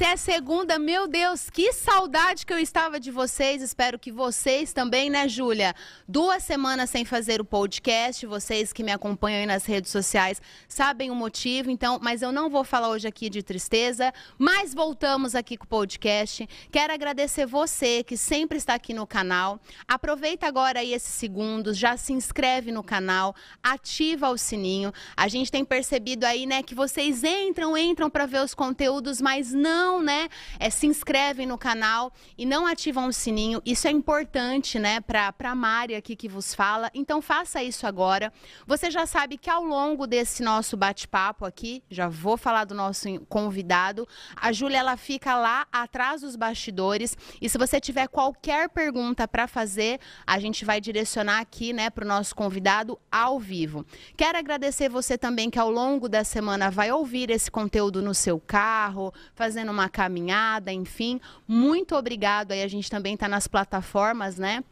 se é segunda, meu Deus, que saudade que eu estava de vocês. Espero que vocês também, né, Júlia? Duas semanas sem fazer o podcast. Vocês que me acompanham aí nas redes sociais sabem o motivo, então, mas eu não vou falar hoje aqui de tristeza, mas voltamos aqui com o podcast. Quero agradecer você que sempre está aqui no canal. Aproveita agora aí esses segundos, já se inscreve no canal, ativa o sininho. A gente tem percebido aí, né, que vocês entram, entram para ver os conteúdos, mas não, né, é, se inscrevem no canal e não ativam o sininho. Isso é importante, né, para a Mari aqui que vos fala. Então faça isso agora. Você já sabe que ao longo desse nosso bate-papo aqui, já vou falar do nosso convidado, a Júlia ela fica lá atrás dos bastidores e se você tiver qualquer pergunta para fazer, a gente vai direcionar aqui, né, para o nosso convidado ao vivo. Quero agradecer você também que ao longo da semana vai ouvir esse conteúdo no seu carro, fazendo uma caminhada, enfim. Muito obrigado. Aí a gente também está nas plataformas, né?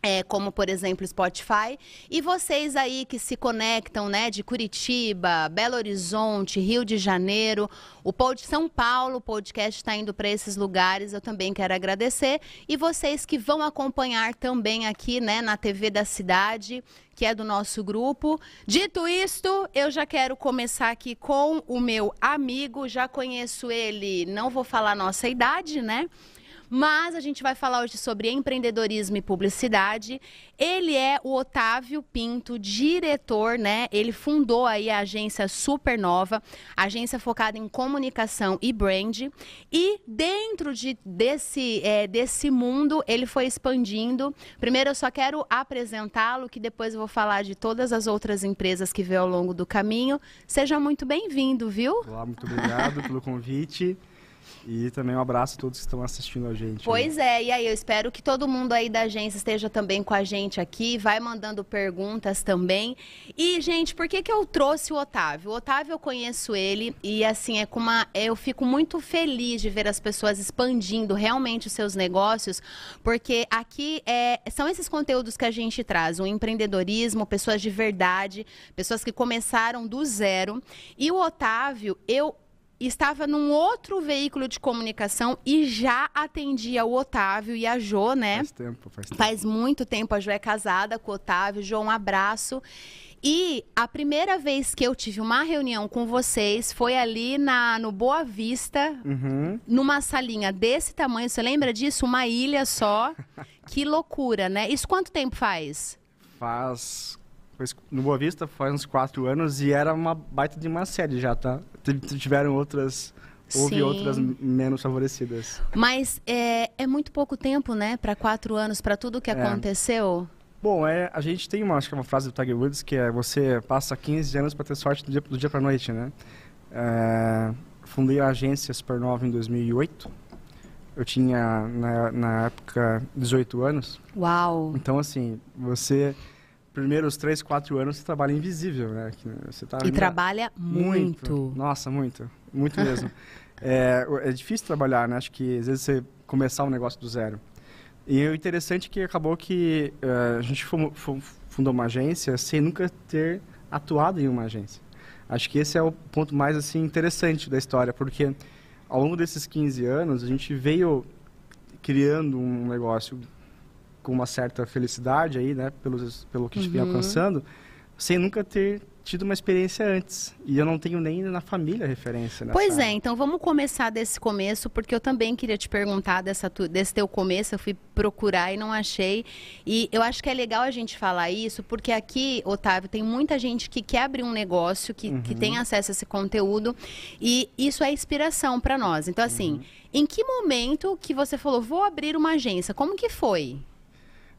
É, como por exemplo Spotify, e vocês aí que se conectam, né, de Curitiba, Belo Horizonte, Rio de Janeiro, o Pod São Paulo, o podcast está indo para esses lugares, eu também quero agradecer, e vocês que vão acompanhar também aqui, né, na TV da cidade, que é do nosso grupo. Dito isto, eu já quero começar aqui com o meu amigo, já conheço ele, não vou falar nossa idade, né? Mas a gente vai falar hoje sobre empreendedorismo e publicidade. Ele é o Otávio Pinto, diretor, né? Ele fundou aí a agência Supernova, agência focada em comunicação e brand. E dentro de, desse, é, desse mundo, ele foi expandindo. Primeiro, eu só quero apresentá-lo, que depois eu vou falar de todas as outras empresas que veio ao longo do caminho. Seja muito bem-vindo, viu? Olá, muito obrigado pelo convite. E também um abraço a todos que estão assistindo a gente. Pois né? é, e aí eu espero que todo mundo aí da agência esteja também com a gente aqui, vai mandando perguntas também. E, gente, por que, que eu trouxe o Otávio? O Otávio eu conheço ele e assim, é com uma. Eu fico muito feliz de ver as pessoas expandindo realmente os seus negócios, porque aqui é, são esses conteúdos que a gente traz, o empreendedorismo, pessoas de verdade, pessoas que começaram do zero. E o Otávio, eu estava num outro veículo de comunicação e já atendia o Otávio e a Jo, né? Faz tempo, faz tempo. Faz muito tempo. A Jo é casada com o Otávio. Jo, um abraço. E a primeira vez que eu tive uma reunião com vocês foi ali na, no Boa Vista, uhum. numa salinha desse tamanho. Você lembra disso? Uma ilha só. que loucura, né? Isso quanto tempo faz? Faz no Boa Vista faz uns quatro anos e era uma baita de uma série já, tá? Tiveram outras houve Sim. outras menos favorecidas. Mas é, é muito pouco tempo, né, para quatro anos, para tudo que é. aconteceu. Bom, é, a gente tem uma, acho que é uma frase do Tiger Woods que é você passa 15 anos para ter sorte do dia, do dia para noite, né? É, fundei a agência Supernova em 2008. Eu tinha na, na época 18 anos. Uau. Então assim, você primeiros três, quatro anos você trabalha invisível, né? Você tá e trabalha muito. muito. Nossa, muito. Muito mesmo. é, é difícil trabalhar, né? Acho que às vezes você começar um negócio do zero. E o interessante é que acabou que uh, a gente fundou uma agência sem nunca ter atuado em uma agência. Acho que esse é o ponto mais assim interessante da história, porque ao longo desses 15 anos a gente veio criando um negócio com uma certa felicidade aí, né, pelos, pelo que a gente uhum. vem alcançando, sem nunca ter tido uma experiência antes. E eu não tenho nem na família referência. Nessa pois é, então vamos começar desse começo, porque eu também queria te perguntar dessa tu, desse teu começo, eu fui procurar e não achei. E eu acho que é legal a gente falar isso, porque aqui, Otávio, tem muita gente que quer abrir um negócio, que, uhum. que tem acesso a esse conteúdo, e isso é inspiração para nós. Então, assim, uhum. em que momento que você falou, vou abrir uma agência? Como que foi?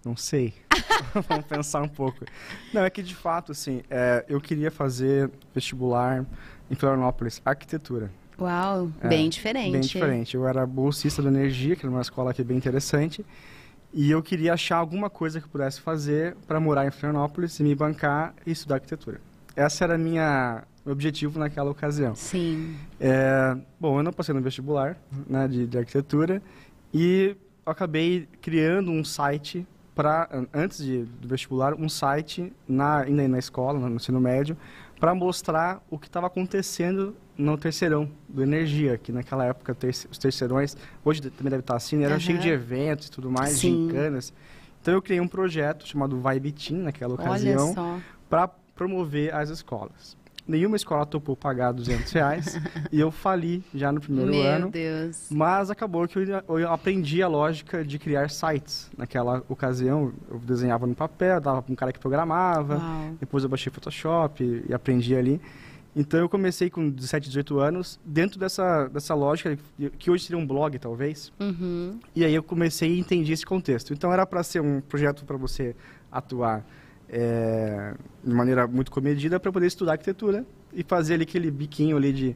Não sei. Vamos pensar um pouco. Não, é que de fato, assim, é, eu queria fazer vestibular em Florianópolis, arquitetura. Uau, é, bem diferente. Bem diferente. Eu era bolsista da Energia, que era uma escola aqui bem interessante, e eu queria achar alguma coisa que eu pudesse fazer para morar em Florianópolis e me bancar e estudar arquitetura. Essa era minha objetivo naquela ocasião. Sim. É, bom, eu não passei no vestibular né, de, de arquitetura e acabei criando um site para antes de, do vestibular um site na ainda na escola no ensino médio para mostrar o que estava acontecendo no terceirão do Energia, que naquela época os terceirões, hoje também deve estar assim, né? eram uhum. cheios de eventos e tudo mais, Sim. gincanas. Então eu criei um projeto chamado Vibe Team naquela ocasião para promover as escolas. Nenhuma escola topou pagar 200 reais e eu fali já no primeiro Meu ano. Deus. Mas acabou que eu, eu, aprendi a lógica de criar sites. Naquela ocasião, eu desenhava no papel, dava para um cara que programava. Uau. Depois eu baixei Photoshop e, e aprendi ali. Então eu comecei com 17, 18 anos, dentro dessa, dessa lógica, que hoje seria um blog, talvez. Uhum. E aí eu comecei e entendi esse contexto. Então era para ser um projeto para você atuar é, de maneira muito comedida para poder estudar arquitetura e fazer ali aquele biquinho ali de,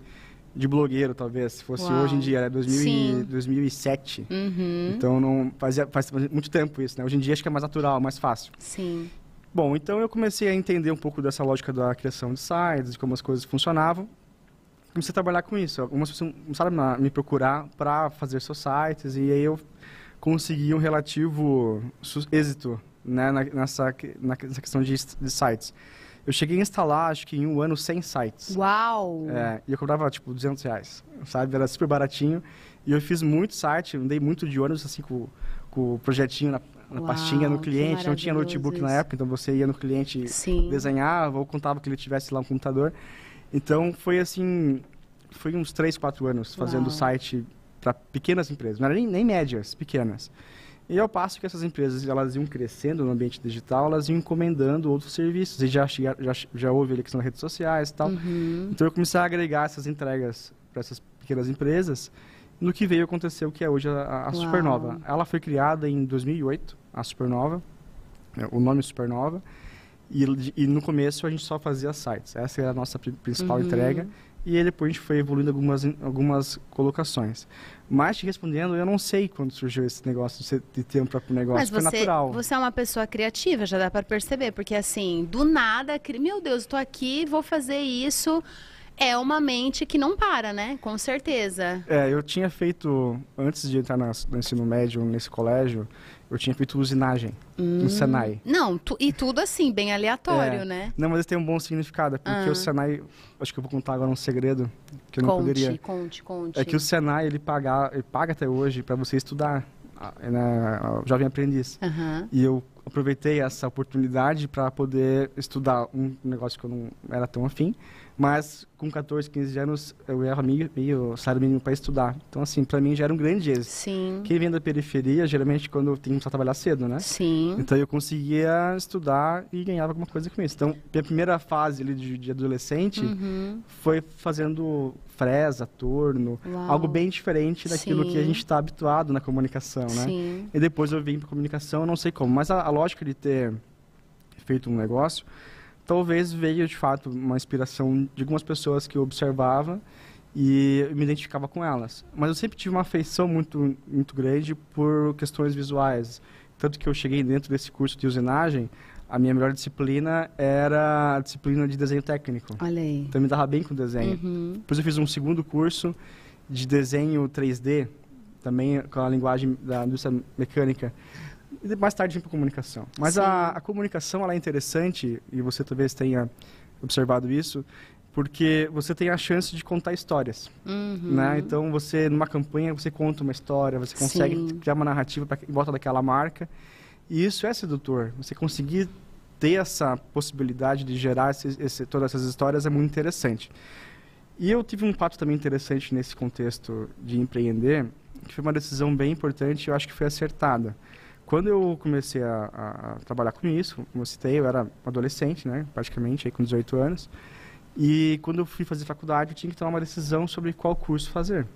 de blogueiro, talvez, se fosse Uau. hoje em dia, era 2000 e, 2007. Uhum. Então não fazia faz muito tempo isso, né? Hoje em dia acho que é mais natural, mais fácil. Sim. Bom, então eu comecei a entender um pouco dessa lógica da criação de sites, de como as coisas funcionavam. Comecei a trabalhar com isso. Algumas pessoas começaram a me procurar para fazer seus sites e aí eu consegui um relativo êxito né, nessa, nessa questão de, de, sites. Eu cheguei a instalar, acho que em um ano, 100 sites. Uau! É, e eu cobrava, tipo, 200 reais, sabe? Era super baratinho. E eu fiz muito site, andei muito de ônibus, assim, com, com o projetinho na, na Uau, pastinha no cliente. Não tinha notebook isso. na época, então você ia no cliente, Sim. desenhava ou contava que ele tivesse lá um computador. Então, foi assim, foi uns 3, 4 anos fazendo Uau. site para pequenas empresas. Não era nem, nem médias, pequenas. E ao passo que essas empresas elas iam crescendo no ambiente digital, elas iam encomendando outros serviços. E já, já, já houve a questão das redes sociais e tal. Uhum. Então eu comecei a agregar essas entregas para essas pequenas empresas. No que veio acontecer o que é hoje a, a Supernova. Ela foi criada em 2008, a Supernova, é, o nome Supernova. E, e, no começo a gente só fazia sites. Essa era a nossa principal uhum. entrega e aí depois a gente foi evoluindo algumas, algumas colocações. Mas te respondendo, eu não sei quando surgiu esse negócio de ter um próprio negócio. Mas você, foi natural. Você é uma pessoa criativa, já dá para perceber, porque assim, do nada, meu Deus, estou aqui, vou fazer isso. É uma mente que não para, né? Com certeza. É, eu tinha feito, antes de entrar no ensino médio, nesse colégio, eu tinha feito usinagem hum. no Senai. Não, tu, e tudo assim, bem aleatório, é. né? Não, mas tem um bom significado, porque ah. o Senai, acho que eu vou contar agora um segredo que eu não conte, poderia. Conte, conte, É que o Senai, ele paga, ele paga até hoje para você estudar, né, jovem aprendiz. Uhum. E eu aproveitei essa oportunidade para poder estudar um negócio que eu não era tão afim mas com 14, 15 anos eu era meio, meio salário mínimo para estudar. Então, assim, para mim já era um grande êxito. Sim. Quem vem da periferia, geralmente quando tem que trabalhar cedo, né? Sim. Então eu conseguia estudar e ganhava alguma coisa com isso. Então, minha primeira fase ali de, de adolescente uhum. foi fazendo fresa, torno, Uau. algo bem diferente daquilo Sim. que a gente está habituado na comunicação, né? Sim. E depois eu vim para comunicação, não sei como, mas a, a lógica de ter feito um negócio talvez veio de fato uma inspiração de algumas pessoas que eu observava e me identificava com elas. Mas eu sempre tive uma afeição muito muito grande por questões visuais, tanto que eu cheguei dentro desse curso de usinagem, a minha melhor disciplina era a disciplina de desenho técnico. Olha aí. Então eu me dava bem com desenho. Uhum. Depois eu fiz um segundo curso de desenho 3D, também com a linguagem da indústria mecânica e mais tarde para comunicação. Mas a, a, comunicação ela é interessante, e você talvez tenha observado isso, porque você tem a chance de contar histórias. Uhum. Né? Então, você, numa campanha, você conta uma história, você consegue Sim. criar uma narrativa pra, em volta daquela marca. E isso é sedutor. Você conseguir ter essa possibilidade de gerar esse, esse, todas essas histórias é muito interessante. E eu tive um fato também interessante nesse contexto de empreender, que foi uma decisão bem importante e eu acho que foi acertada. Quando eu comecei a, a, trabalhar com isso, como eu citei, eu era adolescente, né, praticamente, aí com 18 anos. E quando eu fui fazer faculdade, eu tinha que tomar uma decisão sobre qual curso fazer.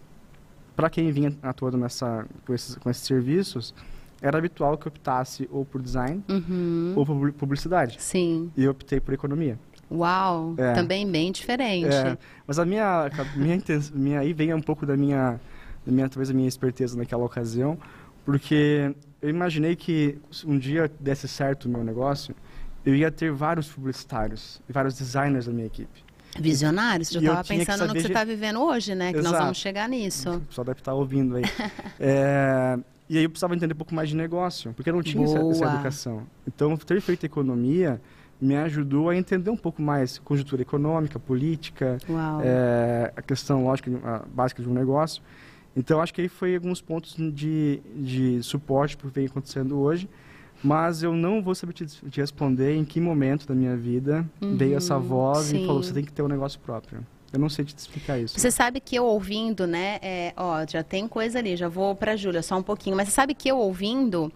Para quem vinha atuando nessa, com, esses, com esses serviços, era habitual que eu optasse ou por design uhum. ou por publicidade. Sim. E eu optei por economia. Uau, é. também bem diferente. É. Mas a minha, a minha, minha aí vem um pouco da minha, da minha, talvez a minha esperteza naquela ocasião, porque eu imaginei que um dia desse certo o meu negócio, eu ia ter vários publicitários e vários designers na minha equipe. Visionários, já estava pensando no que você está vivendo hoje, né? Que Exato. nós vamos chegar nisso. O pessoal deve estar tá ouvindo aí. é... E aí eu precisava entender um pouco mais de negócio, porque eu não tinha essa, essa, educação. Então, ter feito economia me ajudou a entender um pouco mais conjuntura econômica, política, é, a questão lógica a básica de um negócio. Então, acho que aí foi alguns pontos de, de suporte que vem acontecendo hoje. Mas eu não vou saber te, te responder em que momento da minha vida uhum, veio essa voz sim. e falou: você tem que ter um negócio próprio. Eu não sei te explicar isso. Você sabe que eu ouvindo, né? É, ó, já tem coisa ali, já vou para a Júlia só um pouquinho. Mas você sabe que eu ouvindo,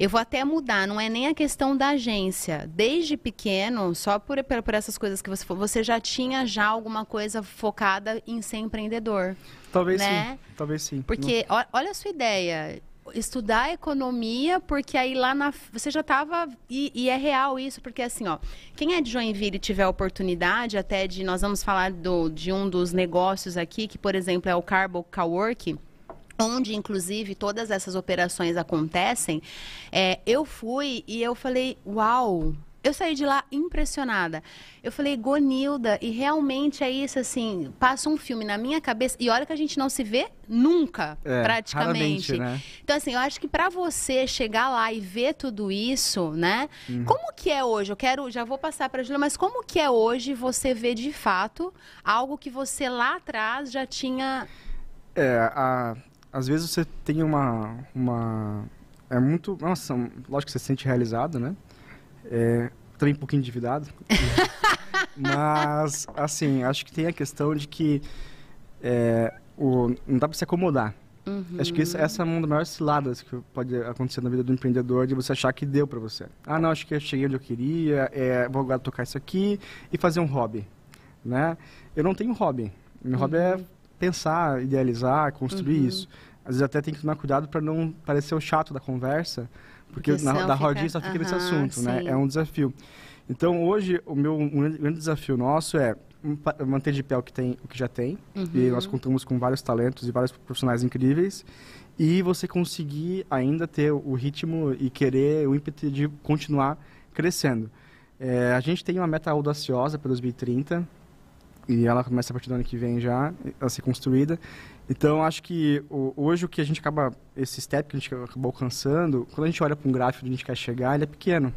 eu vou até mudar, não é nem a questão da agência. Desde pequeno, só por, por essas coisas que você falou, você já tinha já alguma coisa focada em ser empreendedor. Talvez né? sim, talvez sim. Porque, não... olha a sua ideia, estudar economia, porque aí lá na você já estava e, e, é real isso, porque assim, ó, quem é de Joinville e tiver oportunidade até de nós vamos falar do, de um dos negócios aqui, que por exemplo é o Carbo Cowork, onde inclusive todas essas operações acontecem, é, eu fui e eu falei, uau, eu saí de lá impressionada. Eu falei, Gonilda, e realmente é isso, assim, passa um filme na minha cabeça, e olha que a gente não se vê nunca, é, praticamente. Né? Então, assim, eu acho que para você chegar lá e ver tudo isso, né? Uhum. Como que é hoje? Eu quero, já vou passar para a Júlia, mas como que é hoje você ver de fato algo que você lá atrás já tinha. É, a, às vezes você tem uma, uma é muito, nossa, lógico que você se sente realizado, né? É, também um pouquinho endividado. Mas, assim, acho que tem a questão de que é, o, não dá para se acomodar. Uhum. Acho que essa é uma das maiores ciladas que pode acontecer na vida do empreendedor, de você achar que deu para você. Ah, não, acho que eu cheguei onde eu queria, é, vou agora tocar isso aqui e fazer um hobby, né? Eu não tenho hobby. Meu uhum. hobby é uhum pensar, idealizar, construir uhum. isso. Às vezes até tem que tomar cuidado para não parecer o chato da conversa, porque, na, da rodinha só fica uhum, nesse assunto, né? sim. né? É um desafio. Então hoje o meu um grande desafio nosso é manter de pé o que tem, o que já tem. Uhum. E nós contamos com vários talentos e vários profissionais incríveis. E você conseguir ainda ter o ritmo e querer o ímpeto de continuar crescendo. É, a gente tem uma meta audaciosa para 2030 e ela começa a partir do ano que vem já a ser construída. Então, acho que hoje o que a gente acaba, esse step que a gente acabou alcançando, quando a gente olha para um gráfico onde a gente quer chegar, ele é pequeno.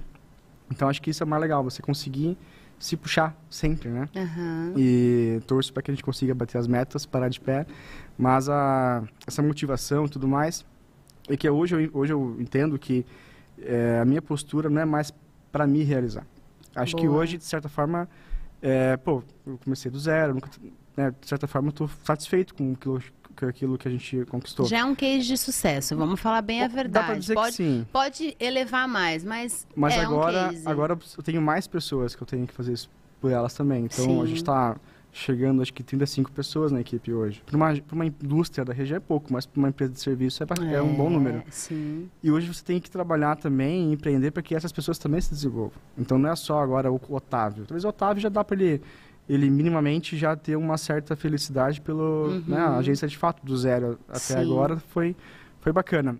Então, acho que isso é mais legal, você conseguir se puxar sempre, né? Uhum. E torço para que a gente consiga bater as metas, parar de pé. Mas a, essa motivação e tudo mais, é que hoje eu, hoje eu entendo que é, a minha postura não é mais para me realizar. Acho Boa. que hoje, de certa forma, é, pô, eu comecei do zero, nunca, né, de certa forma estou satisfeito com aquilo, com aquilo que a gente conquistou. Já é um case de sucesso, vamos falar bem a verdade. Dá pra dizer pode, que sim. Pode elevar mais, mas Mas é agora, um agora eu tenho mais pessoas que eu tenho que fazer isso por elas também. Então sim. a gente está chegando, acho que 35 pessoas na equipe hoje. Para uma, uma indústria da região é pouco, mas para uma empresa de serviço é, é, é, um bom número. Sim. E hoje você tem que trabalhar também e empreender para que essas pessoas também se desenvolvam. Então não é só agora o Otávio. Talvez o Otávio já dá para ele ele minimamente já ter uma certa felicidade pelo uhum. né, a agência de fato do zero até Sim. agora foi foi bacana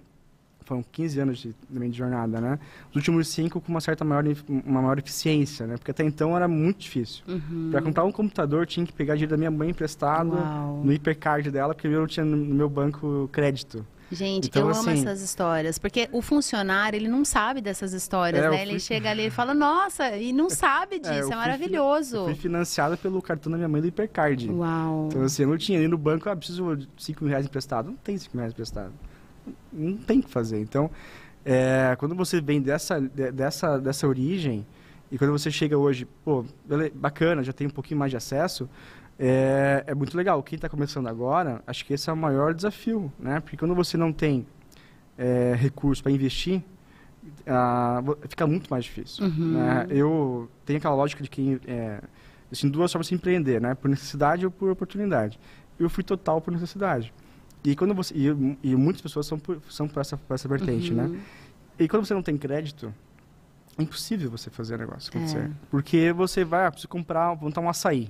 foram 15 anos de, de jornada, né? Os últimos cinco com uma certa maior, uma maior eficiência, né? Porque até então era muito difícil. Uhum. Para comprar um computador, tinha que pegar dinheiro da minha mãe emprestado Uau. no hipercard dela, porque eu não tinha no meu banco crédito. Gente, então, eu amo assim, essas histórias, porque o funcionário, ele não sabe dessas histórias, é, né? Fui... Ele chega ali e fala, nossa, e não sabe é, disso, é, é maravilhoso. Eu fui financiado pelo cartão da minha mãe do Hipercard. Uau. Então, assim, eu não tinha ali no banco, ah, preciso de 5 mil reais emprestado. Não tem 5 mil reais emprestado. Não tem que fazer. Então, é, quando você vem dessa, dessa, dessa origem, e quando você chega hoje, pô, bacana, já tem um pouquinho mais de acesso, é, é muito legal. Quem está começando agora, acho que esse é o maior desafio, né? Porque quando você não tem é, recurso para investir, fica muito mais difícil. Uhum. Né? Eu tenho aquela lógica de que é, assim, duas formas de empreender, né? Por necessidade ou por oportunidade. Eu fui total por necessidade. E quando você e, e muitas pessoas são por, são por essa, essa vertente, né? uhum. né? E quando você não tem crédito, é impossível você fazer o negócio acontecer. É. Porque você vai, ah, preciso comprar, montar um açaí.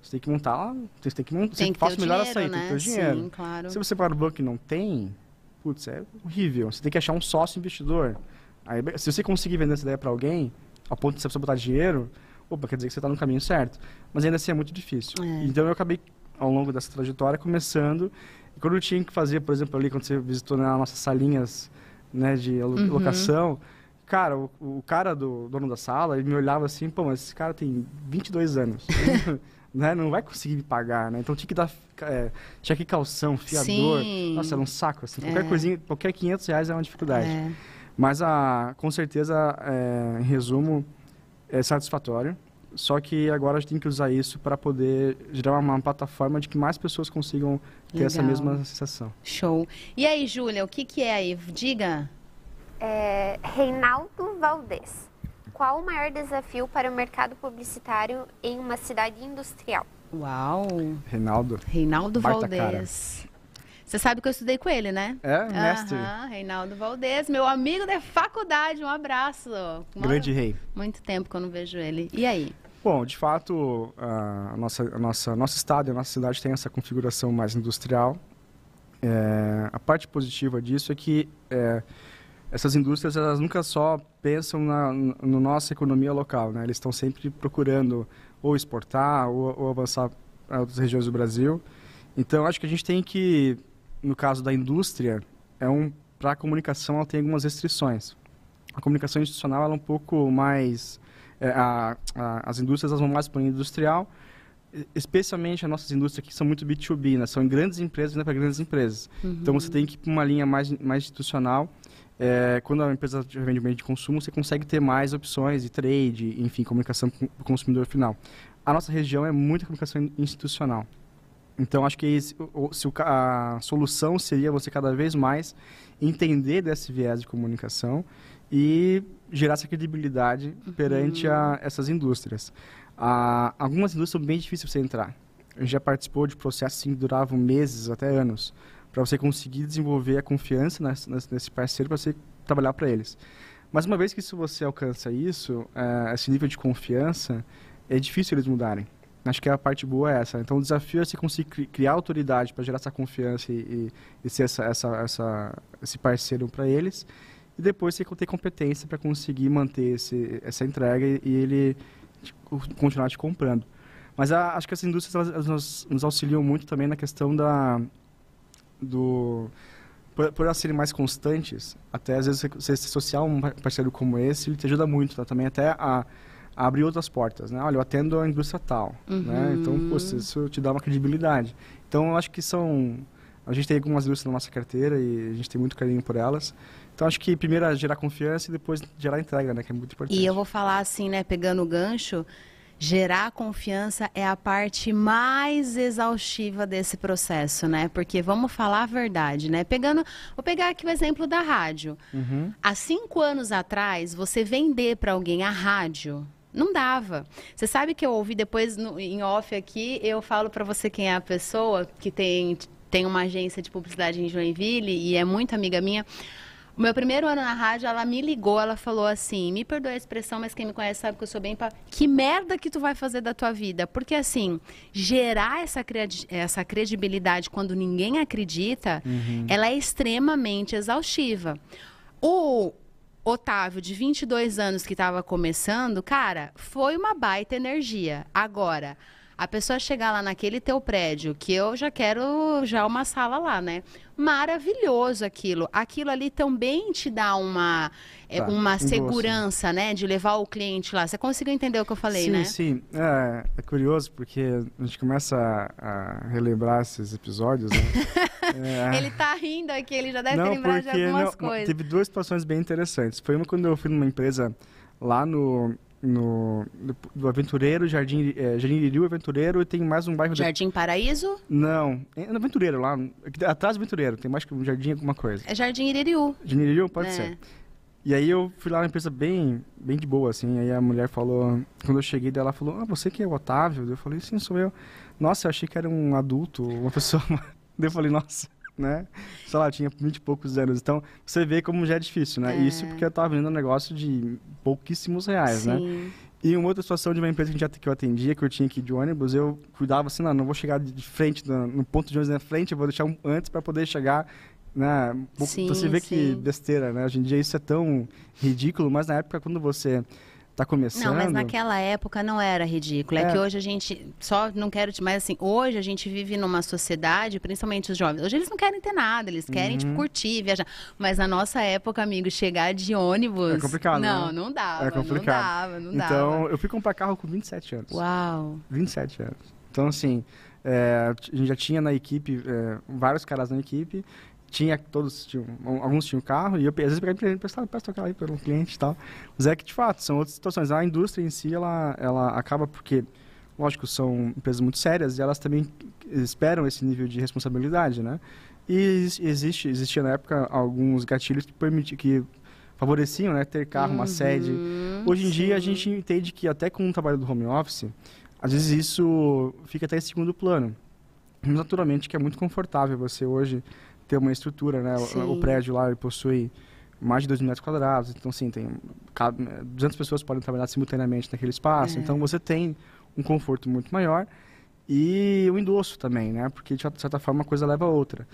Você tem que montar, você tem que montar, tem você faça o melhor dinheiro, açaí, né? tem que ter o dinheiro. Sim, claro. Se você para o banco e não tem, putz, é horrível. Você tem que achar um sócio investidor. Aí, se você conseguir vender essa ideia para alguém, a ponto de você botar dinheiro, opa, quer dizer que você está no caminho certo. Mas ainda assim é muito difícil. É. Então eu acabei, ao longo dessa trajetória, começando. E quando eu tinha que fazer, por exemplo, ali, quando você visitou nas nossas salinhas né, de uhum. locação, Cara, o, o cara do dono da sala, ele me olhava assim, pô, mas esse cara tem 22 anos. né? Não vai conseguir me pagar, né? Então tinha que dar é, tinha que calção, fiador. Sim. Nossa, era um saco, assim. Qualquer É. coisinha, qualquer 500 reais é uma dificuldade. É. Mas, a, com certeza, é, em resumo, é satisfatório. Só que agora a gente tem que usar isso para poder gerar uma, uma plataforma de que mais pessoas consigam ter essa mesma sensação. Show. E aí, Júlia, o que, que é aí? Diga. É, Reinaldo Valdez. Qual o maior desafio para o mercado publicitário em uma cidade industrial? Uau! Reinaldo, Reinaldo Baita Valdez. Você sabe que eu estudei com ele, né? é mestre, Aham, Reinaldo Valdez, meu amigo da faculdade. Um abraço. grande rei. Muito tempo que eu não vejo ele. E aí? Bom, de fato, a nossa, a nossa, nosso estado e a nossa cidade tem essa configuração mais industrial. É, a parte positiva disso é que é, essas indústrias elas nunca só pensam na no nossa economia local, né? Eles estão sempre procurando ou exportar ou, ou avançar para outras regiões do Brasil. Então, acho que a gente tem que, no caso da indústria, é um para a comunicação ela tem algumas restrições. A comunicação institucional ela é um pouco mais a- a- as indústrias elas vão mais para o industrial, especialmente as nossas indústrias aqui são muito B2B, né? São em grandes empresas, né, para grandes empresas. Então você tem que ir para uma linha mais mais institucional. É, quando a empresa vende bem de consumo, você consegue ter mais opções de trade, enfim, comunicação com o consumidor final. A nossa região é muita comunicação in- institucional. Então, acho que se ca- a solução seria você cada vez mais entender desse viés de comunicação e gerar essa credibilidade perante a, essas indústrias. Ah, algumas indústrias são bem difíceis de você entrar. A gente já participou de processos que duravam meses, até anos, para você conseguir desenvolver a confiança nesse, parceiro para você trabalhar para eles. Mas uma vez que isso você alcança isso, eh, esse nível de confiança, é difícil eles mudarem. Acho que a parte boa é essa. Então, o desafio é você conseguir cri- criar autoridade para gerar essa confiança e, e- e ser essa, essa, essa- esse parceiro para eles. E depois você ter competência para conseguir manter esse, essa entrega e, e ele te- continuar te comprando. Mas a- acho que as indústrias elas, elas nos, nos auxiliam muito também na questão da do por, por elas serem mais constantes, até às vezes você, se associar a um par- parceiro como esse, ele te ajuda muito, tá? também até a, a abrir outras portas, né? Olha, eu atendo a indústria tal, né? Uhum. Então, pô, isso te dá uma credibilidade. Então, eu acho que são... A gente tem algumas indústrias na nossa carteira e a gente tem muito carinho por elas. Então, acho que primeiro é gerar confiança e depois gerar entrega, né? Que é muito importante. E eu vou falar assim, né, pegando o gancho, gerar confiança é a parte mais exaustiva desse processo, né? Porque vamos falar a verdade, né? Pegando, vou pegar aqui o exemplo da rádio. Uhum. Há cinco anos atrás, você vender para alguém a rádio não dava. Você sabe que eu ouvi depois no- em off aqui, eu falo para você quem é a pessoa que tem, tem uma agência de publicidade em Joinville e é muito amiga minha. O meu primeiro ano na rádio, ela me ligou, ela falou assim: me perdoe a expressão, mas quem me conhece sabe que eu sou bem. Pa... Que merda que tu vai fazer da tua vida? Porque, assim, gerar essa, credi- essa credibilidade quando ninguém acredita, ela é extremamente exaustiva. O Otávio, de 22 anos, que estava começando, cara, foi uma baita energia. Agora, a pessoa chegar lá naquele teu prédio, que eu já quero já uma sala lá, né? Maravilhoso aquilo. Aquilo ali também te dá uma, é, Tá, uma um segurança, né? De levar o cliente lá. Você conseguiu entender o que eu falei, sim, né? Sim, é, é curioso porque a gente começa a, a relembrar esses episódios, né? É, Ele tá rindo aqui, ele já deve ter não, lembrado de algumas não, coisas. teve duas situações bem interessantes. Foi uma quando eu fui numa empresa lá no, no, no- do Aventureiro, Jardim, é, Jardim Iriu Aventureiro, e tem mais um bairro... de- Jardim Paraíso? Não, é no Aventureiro, lá, atrás do Aventureiro, tem mais que um jardim alguma coisa. É Jardim Iririú. Jardim Iriu, pode É. ser. E aí eu fui lá numa empresa bem, bem de boa, assim. Aí a mulher falou, quando eu cheguei dela, ela falou, ah, você que é o Otávio? Eu falei, sim, sou eu. Nossa, eu achei que era um adulto, uma pessoa. Daí eu falei, nossa, né? Sei lá, tinha vinte e poucos anos. Então, você vê como já é difícil, né? É. Isso porque eu tava vendendo um negócio de pouquíssimos reais, né? Sim. E uma outra situação de uma empresa que, gente, que eu atendia, que eu tinha que ir de ônibus, eu cuidava assim, não, não vou chegar de frente, no, no ponto de ônibus na frente, eu vou deixar um antes para poder chegar, né? Um Sim, você vê que sim. besteira, né? Hoje em dia isso é tão ridículo, mas na época quando você está começando. Não, mas naquela época não era ridículo. É, é, que hoje a gente. Só não quero. Mas assim, hoje a gente vive numa sociedade, principalmente os jovens. Hoje eles não querem ter nada, eles querem, tipo, uhum. tipo, curtir, viajar. Mas na nossa época, amigo, chegar de ônibus. É complicado. Não, né? não dava. É complicado. Não dava, não dava. Então, eu fui comprar carro com 27 anos. Uau! 27 anos. Então, assim, é, a gente já tinha na equipe, é, vários caras na equipe, tinha todos tinham, alguns tinham carro e eu às vezes peguei emprestado para tocar aí pelo cliente e tal. Mas é que de fato são outras situações. A indústria em si ela ela acaba porque lógico são empresas muito sérias e elas também esperam esse nível de responsabilidade né? E existe existia na época alguns gatilhos que permitiam que favoreciam né ter carro uma sede. Uhum, hoje em sim. dia a gente entende que até com o trabalho do home office às vezes isso fica até em segundo plano. Naturalmente que é muito confortável você hoje ter uma estrutura, né? O, o, prédio lá possui mais de 2 mil metros quadrados, então sim, tem 200 pessoas podem trabalhar simultaneamente naquele espaço, é. então você tem um conforto muito maior e o endosso também, né? Porque de certa forma uma coisa leva a outra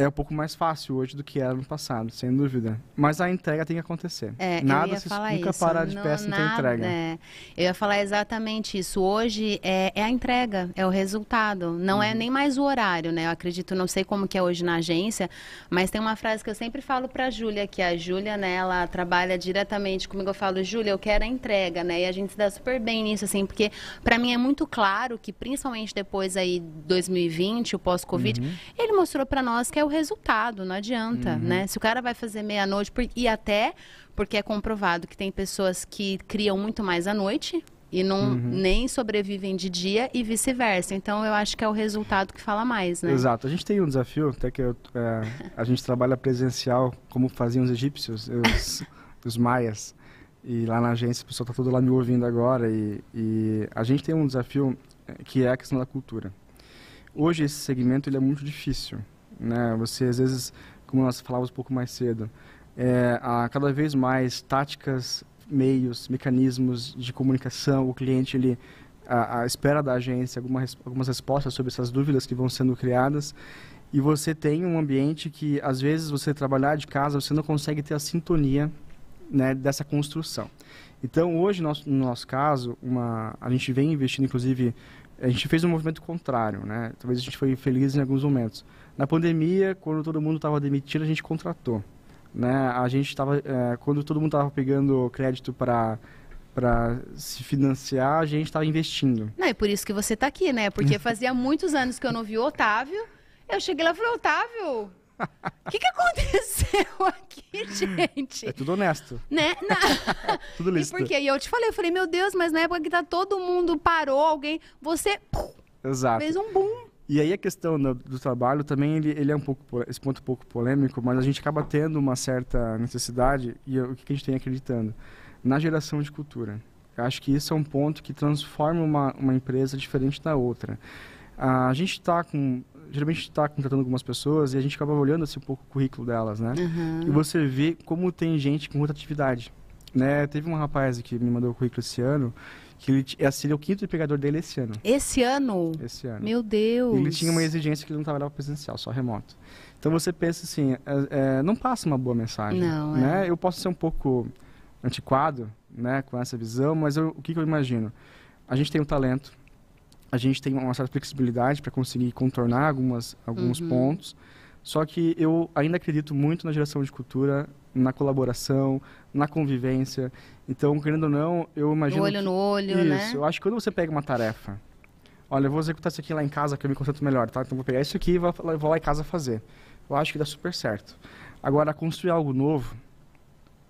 é um pouco mais fácil hoje do que era no passado, sem dúvida. Mas a entrega tem que acontecer. É, nada se nunca isso. parar de pé sem ter entrega. É. Eu ia falar exatamente isso. Hoje é, é a entrega, é o resultado. Não é uhum. é nem mais o horário, né? Eu acredito, não sei como que é hoje na agência, mas tem uma frase que eu sempre falo para a Júlia, que a Júlia, né, ela trabalha diretamente comigo. Eu falo, Júlia, eu quero a entrega, né? E a gente se dá super bem nisso, assim, porque para mim é muito claro que, principalmente depois aí 2020, o pós-Covid, uhum. ele mostrou para nós que é o resultado, não adianta, uhum. né? Se o cara vai fazer meia-noite, e até porque é comprovado que tem pessoas que criam muito mais à noite e não uhum. nem sobrevivem de dia e vice-versa. Então eu acho que é o resultado que fala mais, né? Exato. A gente tem um desafio, até que eu, é, a gente trabalha presencial como faziam os egípcios, os, os maias. E lá na agência, o pessoal está todo lá me ouvindo agora. E, e, a gente tem um desafio é, que é a questão da cultura. Hoje esse segmento ele é muito difícil né? Você às vezes, como nós falávamos um pouco mais cedo, é, há cada vez mais táticas, meios, mecanismos de comunicação. O cliente ele a, espera da agência algumas algumas respostas sobre essas dúvidas que vão sendo criadas e você tem um ambiente que às vezes você trabalhar de casa você não consegue ter a sintonia né, dessa construção. Então hoje no nosso, no nosso caso uma a gente vem investindo inclusive a gente fez um movimento contrário, né? Talvez a gente foi feliz em alguns momentos. Na pandemia, quando todo mundo estava demitido, a gente contratou. Né? A gente estava, é, quando todo mundo estava pegando crédito para para se financiar, a gente estava investindo. Não, é por isso que você está aqui, né? Porque fazia muitos anos que eu não vi o Otávio. Eu cheguei lá e falei, Otávio, o que, que aconteceu aqui, gente? É tudo honesto. Né? tudo lícito. E porque E eu te falei, eu falei, meu Deus, mas na época que tá todo mundo parou, alguém, você Exato. fez um boom. E aí a questão do, do trabalho também, ele, ele, é um pouco, esse ponto um pouco polêmico, mas a gente acaba tendo uma certa necessidade, e o que a gente tem acreditando? Na geração de cultura. Eu acho que isso é um ponto que transforma uma, uma empresa diferente da outra. a gente está com, geralmente está contratando algumas pessoas e a gente acaba olhando assim, um pouco o currículo delas, né? Uhum. E você vê como tem gente com muita atividade. Né? Teve um rapaz que me mandou o currículo esse ano, que ele seria o quinto empregador dele esse ano. Esse ano? Esse ano. Meu Deus. Ele tinha uma exigência que ele não trabalhava presencial, só remoto. Então você pensa assim, é, é, não passa uma boa mensagem. Não, né? É. Eu posso ser um pouco antiquado, né, com essa visão, mas eu, o que, que eu imagino? A gente tem um talento, a gente tem uma certa flexibilidade para conseguir contornar algumas, alguns uhum. pontos. Só que eu ainda acredito muito na geração de cultura, na colaboração, na convivência. Então, querendo ou não, eu imagino. Olho que, no olho, isso, né? Eu acho que quando você pega uma tarefa, olha, eu vou executar isso aqui lá em casa que eu me concentro melhor, tá? Então, vou pegar isso aqui e vou, vou lá em casa fazer. Eu acho que dá super certo. Agora, construir algo novo,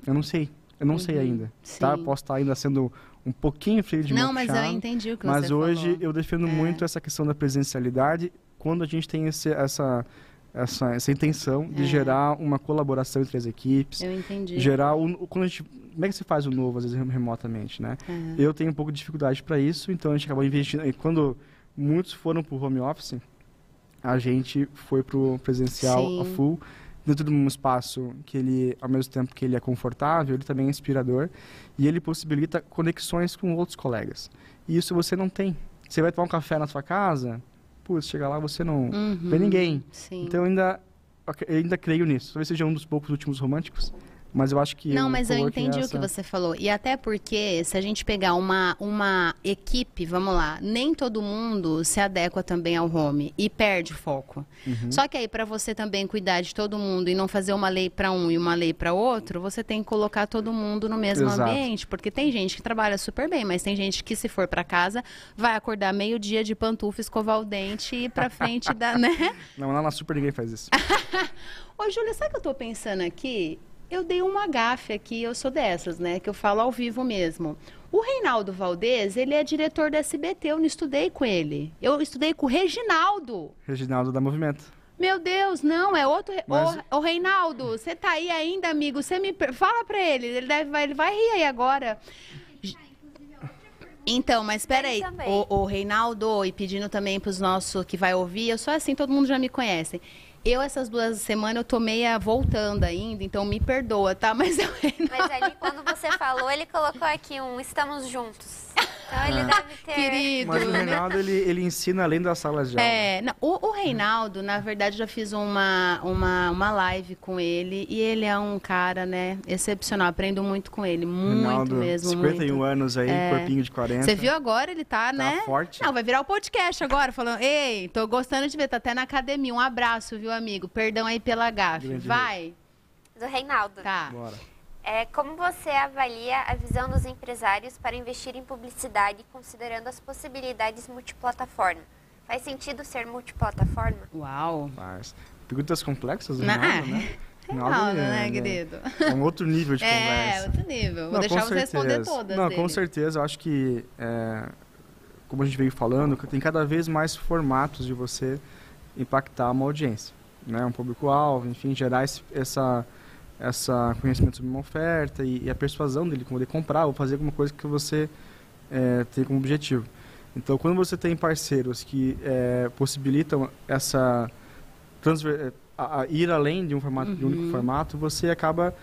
eu não sei. Eu não uhum, sei ainda, tá? sim. tá? Posso estar ainda sendo um pouquinho frio de Não, mas eu entendi o que mas você hoje falou. eu defendo é. muito essa questão da presencialidade quando a gente tem esse, essa essa, essa intenção de é. gerar uma colaboração entre as equipes. Eu entendi. Gerar o, quando a gente, como é que se faz o novo, às vezes remotamente, né? É. Eu tenho um pouco de dificuldade para isso, então a gente acabou investindo. E quando muitos foram para o home office, a gente foi para o presencial Sim. a full, dentro de um espaço que ele, ao mesmo tempo que ele é confortável, ele também é inspirador e ele possibilita conexões com outros colegas. E isso você não tem. Você vai tomar um café na sua casa, putz, chega lá você não uhum, vê ninguém. Sim. Então ainda, eu ainda creio nisso. Talvez seja um dos poucos últimos românticos, Mas eu acho que. Não, mas eu entendi o essa- que você falou. E até porque, se a gente pegar uma, uma equipe, vamos lá, nem todo mundo se adequa também ao home e perde foco. Uhum. Só que aí, para você também cuidar de todo mundo e não fazer uma lei para um e uma lei para outro, você tem que colocar todo mundo no mesmo Exato. ambiente. Porque tem gente que trabalha super bem, mas tem gente que, se for para casa, vai acordar meio-dia de pantufa, escovar o dente e ir pra frente da, né? Não, lá na Super ninguém faz isso. Ô, Júlia, sabe o que eu tô pensando aqui? Eu dei uma gafe aqui, eu sou dessas, né? Que eu falo ao vivo mesmo. O Reinaldo Valdez, ele é diretor da SBT, eu não estudei com ele. Eu estudei com o Reginaldo. Reginaldo da Movimento. Meu Deus, não, é outro. Mas- Ô, ô, Reinaldo, você tá aí ainda, amigo? Você me. Fala pra ele, ele, deve, vai, ele vai rir aí agora. Então, mas peraí, o, o Reinaldo, e pedindo também pros nossos que vai ouvir, eu sou assim, todo mundo já me conhece. Eu, essas duas semanas, eu tô meia voltando ainda, então me perdoa, tá? Mas eu, Mas ali, quando você falou, ele colocou aqui um estamos juntos. Então ele Ah. deve ter. querido. Mas o Reinaldo, ele, ele ensina além das salas de aula. É, não, o, o Reinaldo, na verdade, já fiz uma, uma, uma live com ele e ele é um cara, né, excepcional. Aprendo muito com ele, muito Reinaldo, mesmo. 51 muito. anos aí, É. corpinho de 40. Você viu agora? Ele tá, né? forte. Não, vai virar o podcast agora, falando, ei, tô gostando de ver, tá até na academia. Um abraço, viu, amigo? Perdão aí pela gafe. Grande Vai. Do Reinaldo. Tá. Bora. É, como você avalia a visão dos empresários para investir em publicidade, considerando as possibilidades multiplataforma? Faz sentido ser multiplataforma? Uau. Mas, perguntas complexas, do Na- Reinaldo, né? Reinaldo, é- né, é- querido? É um outro nível de É, conversa. outro nível. Vou Não, deixar com você responder certeza. todas Não, dele. com certeza. Eu acho que, é, como a gente veio falando, tem cada vez mais formatos de você impactar uma audiência, né? Um público-alvo, enfim, gerar esse, essa, essa conhecimento sobre uma oferta e, e a persuasão dele, como ele comprar ou fazer alguma coisa que você é, tem como objetivo. Então, quando você tem parceiros que é, possibilitam essa transver- a, a ir além de um formato, de um único Uhum. formato, você acaba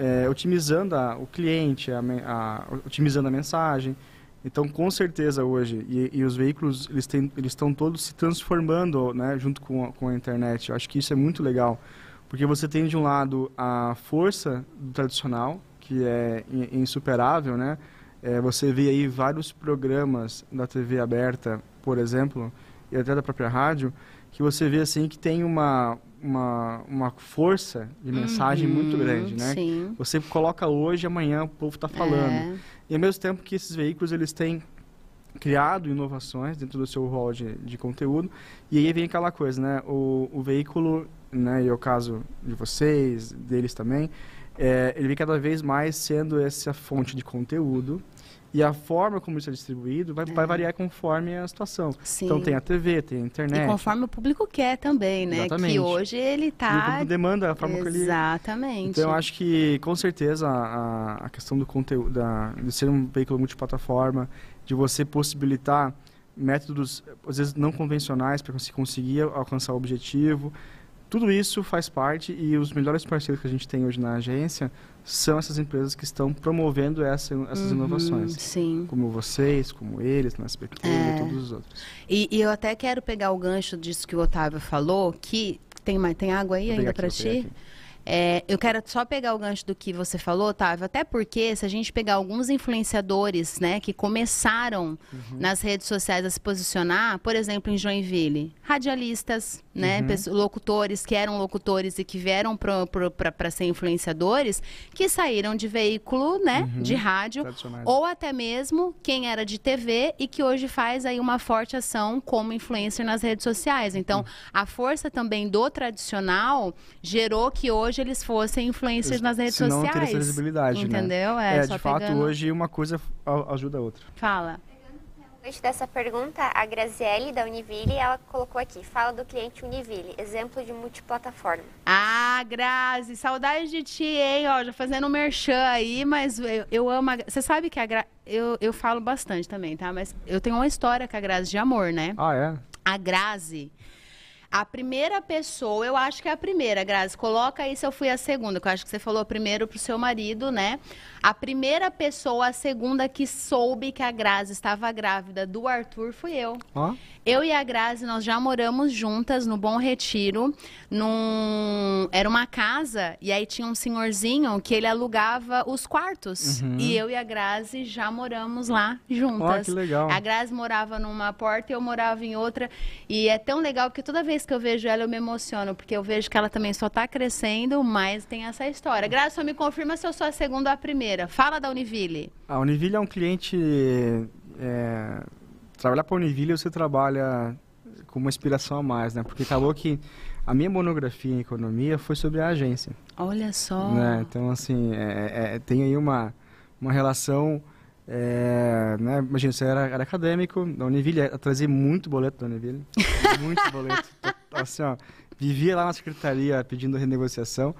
é, otimizando a- o cliente, a- otimizando a mensagem. Então, com certeza hoje, e, e os veículos eles, têm, eles estão todos se transformando né, junto com a, com a internet. Eu acho que isso é muito legal, porque você tem de um lado a força do tradicional, que é in- insuperável, né? É, você vê aí vários programas da TV aberta, por exemplo, e até da própria rádio, que você vê assim que tem uma, uma, uma força de mensagem muito Uhum, grande, né? Sim. Você coloca hoje, amanhã o povo está falando. É. E ao mesmo tempo que esses veículos eles têm criado inovações dentro do seu rol de, de conteúdo. E aí vem aquela coisa, né? O, o veículo, né? E é o caso de vocês, deles também, é, ele vem cada vez mais sendo essa fonte de conteúdo. E a forma como isso é distribuído vai, vai variar conforme a situação. Sim. Então tem a TV, tem a internet. E conforme o público quer também, né? Exatamente. Que hoje ele E o tá. público demanda a forma que ele Exatamente. então eu acho que com certeza a, a questão do conteúdo, da, de ser um veículo multiplataforma, de você possibilitar métodos às vezes não convencionais para conseguir alcançar o objetivo, tudo isso faz parte e os melhores parceiros que a gente tem hoje na agência são essas empresas que estão promovendo essa, essas Uhum, inovações. Sim. Como vocês, como eles, na SBT É. e todos os outros. E, e eu até quero pegar o gancho disso que o Otávio falou, que tem, mais, tem água aí ainda para ti? É, eu quero só pegar o gancho do que você falou, Otávio, até porque se a gente pegar alguns influenciadores, né, que começaram Uhum. nas redes sociais a se posicionar, por exemplo, em Joinville, radialistas, né, Uhum. locutores que eram locutores e que vieram para ser influenciadores, que saíram de veículo, né, Uhum. de rádio, ou até mesmo quem era de TV e que hoje faz aí uma forte ação como influencer nas redes sociais. Então, a força também do tradicional gerou que hoje eles fossem influencers nas redes Senão não teria sociais. essa visibilidade, né? Entendeu? É, É, só de fato, pegando- hoje uma coisa ajuda a outra. Fala. Antes dessa pergunta, a Graziele, da Univille, ela colocou aqui, fala do cliente Univille, exemplo de multiplataforma. Ah, Grazi, saudade de ti, hein? Ó, já fazendo um merchan aí, mas eu, eu amo a Gra- Você sabe que a Grazi... Eu, eu falo bastante também, tá? Mas eu tenho uma história com a Grazi de amor, né? Ah, é? A Grazi... A primeira pessoa, eu acho que é a primeira, Grazi. Coloca aí se eu fui a segunda, que eu acho que você falou primeiro pro seu marido, né? A primeira pessoa, a segunda que soube que a Grazi estava grávida do Arthur fui eu. Eu e a Grazi, nós já moramos juntas no Bom Retiro. Num... Era uma casa, e aí tinha um senhorzinho que ele alugava os quartos. Uhum. E eu e a Grazi já moramos lá juntas. ó, que legal. A Grazi morava numa porta e eu morava em outra. E é tão legal porque toda vez que eu vejo ela eu me emociono, porque eu vejo que ela também só está crescendo, mas tem essa história. Só me confirma se eu sou a segunda ou a primeira. Fala da Univille. A Univille é um cliente. É, trabalhar para a Univille você trabalha com uma inspiração a mais, né? Porque acabou que a minha monografia em economia foi sobre a agência. Olha só. né? Então, assim, é- é- tem aí uma, uma relação. É, né? Imagina, você era, era acadêmico da Univille, trazia muito boleto da Univille. muito boleto. Assim, ó, vivia lá na secretaria pedindo renegociação.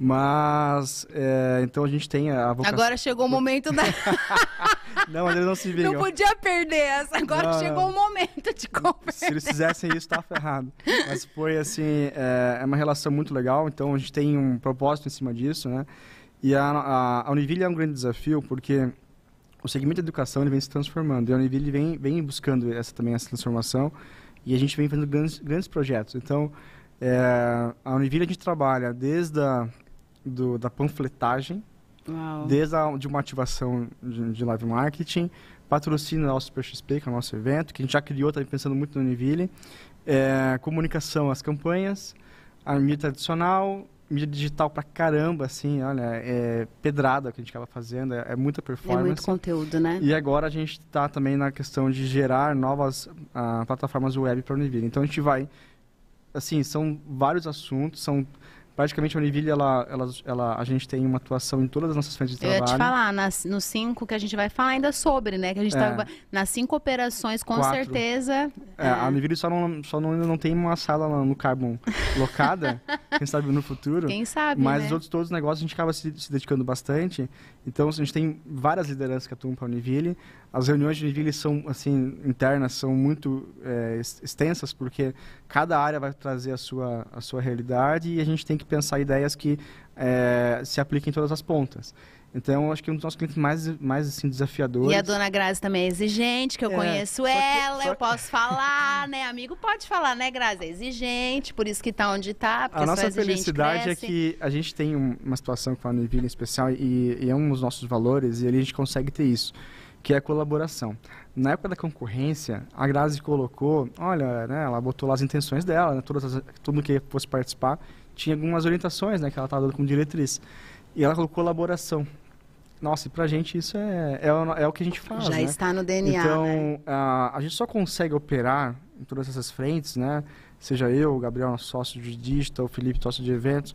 Mas, é, então a gente tem a vocação. Agora chegou o momento da. Não, mas eles não se Não vingam. podia perder essa. Agora Não, chegou não. o momento de conversar. Se eles fizessem isso, tá ferrado. Mas foi assim, é, é uma relação muito legal, então a gente tem um propósito em cima disso, né? E a, a, a Univille é um grande desafio, porque o segmento da educação ele vem se transformando, e a Univille vem, vem buscando essa, também essa transformação, e a gente vem fazendo grandes, grandes projetos. Então, é, a Univille a gente trabalha desde a, do, da panfletagem, Uau. desde a, de uma ativação de, de live marketing, patrocínio da Super XP, que é o nosso evento, que a gente já criou, também pensando muito no Univille, é, comunicação, as campanhas, a mídia tradicional, mídia digital pra caramba, assim, olha, é pedrada que a gente acaba fazendo, é, é muita É performance. muito conteúdo, né? E agora a gente está também na questão de gerar novas ah, plataformas web para a Univille. Então a gente vai, assim, são vários assuntos, são praticamente a Univille, ela, ela, ela, a gente tem uma atuação em todas as nossas frentes de Eu ia trabalho. te falar, nas, nos cinco que a gente vai falar ainda sobre, né? Que a gente É. tá nas cinco operações, com Quatro. certeza. É, A Univille só não, só não, ainda não tem uma sala no Carbon locada, quem sabe no futuro. Quem sabe, Mas né? os outros todos os negócios a gente acaba se, se dedicando bastante. Então a gente tem várias lideranças que atuam para a Univille. As reuniões de Univille são assim internas são muito é, ex- extensas porque cada área vai trazer a sua a sua realidade e a gente tem que pensar ideias que é, se apliquem em todas as pontas. Então acho que um dos nossos clientes mais mais assim desafiadores. E a dona Grazi também é exigente, que eu É, conheço que- ela, eu posso falar, né? Amigo pode falar, né, Grazi? É exigente, por isso que tá onde tá, porque A nossa felicidade cresce. é que a gente tem um- uma situação com a Univille em especial e, e é um dos nossos valores e ali a gente consegue ter isso, que é a colaboração. Na época da concorrência, a Grazi colocou, olha, né, ela botou lá as intenções dela, né, todas as, todo que fosse participar tinha algumas orientações, né, que ela estava dando como diretriz. E ela colocou colaboração. Nossa, e pra gente isso é, é, o- é o que a gente faz, Já né? está no DNA, então, né? a, a gente só consegue operar em todas essas frentes, né? Seja eu, o Gabriel, nosso sócio de digital, o Felipe, sócio de eventos,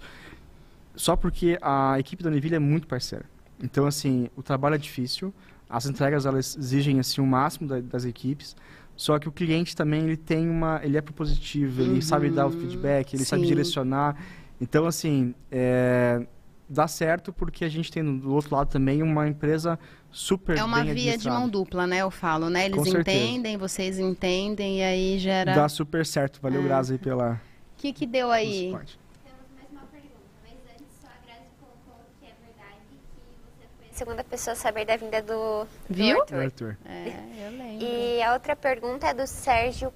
só porque a equipe da Univille é muito parceira. Então, assim, o trabalho é difícil, as entregas elas exigem assim o máximo da- das equipes. Só que o cliente também ele tem uma, ele é propositivo, ele sabe dar o feedback, ele sabe Uhum. sim. direcionar. Então, assim, é, dá certo porque a gente tem do outro lado também uma empresa super É uma bem via de mão dupla, né? Eu falo, né? Eles entendem, vocês entendem, e aí gera. Dá super certo. Valeu, É. Grazi, aí pela O que que deu aí? suporte. Temos mais uma pergunta, mas antes só a Grazi colocou que é verdade que você foi a segunda pessoa saber da vinda do, do Viu? Arthur. Arthur. É, eu lembro. E a outra pergunta é do Sérgio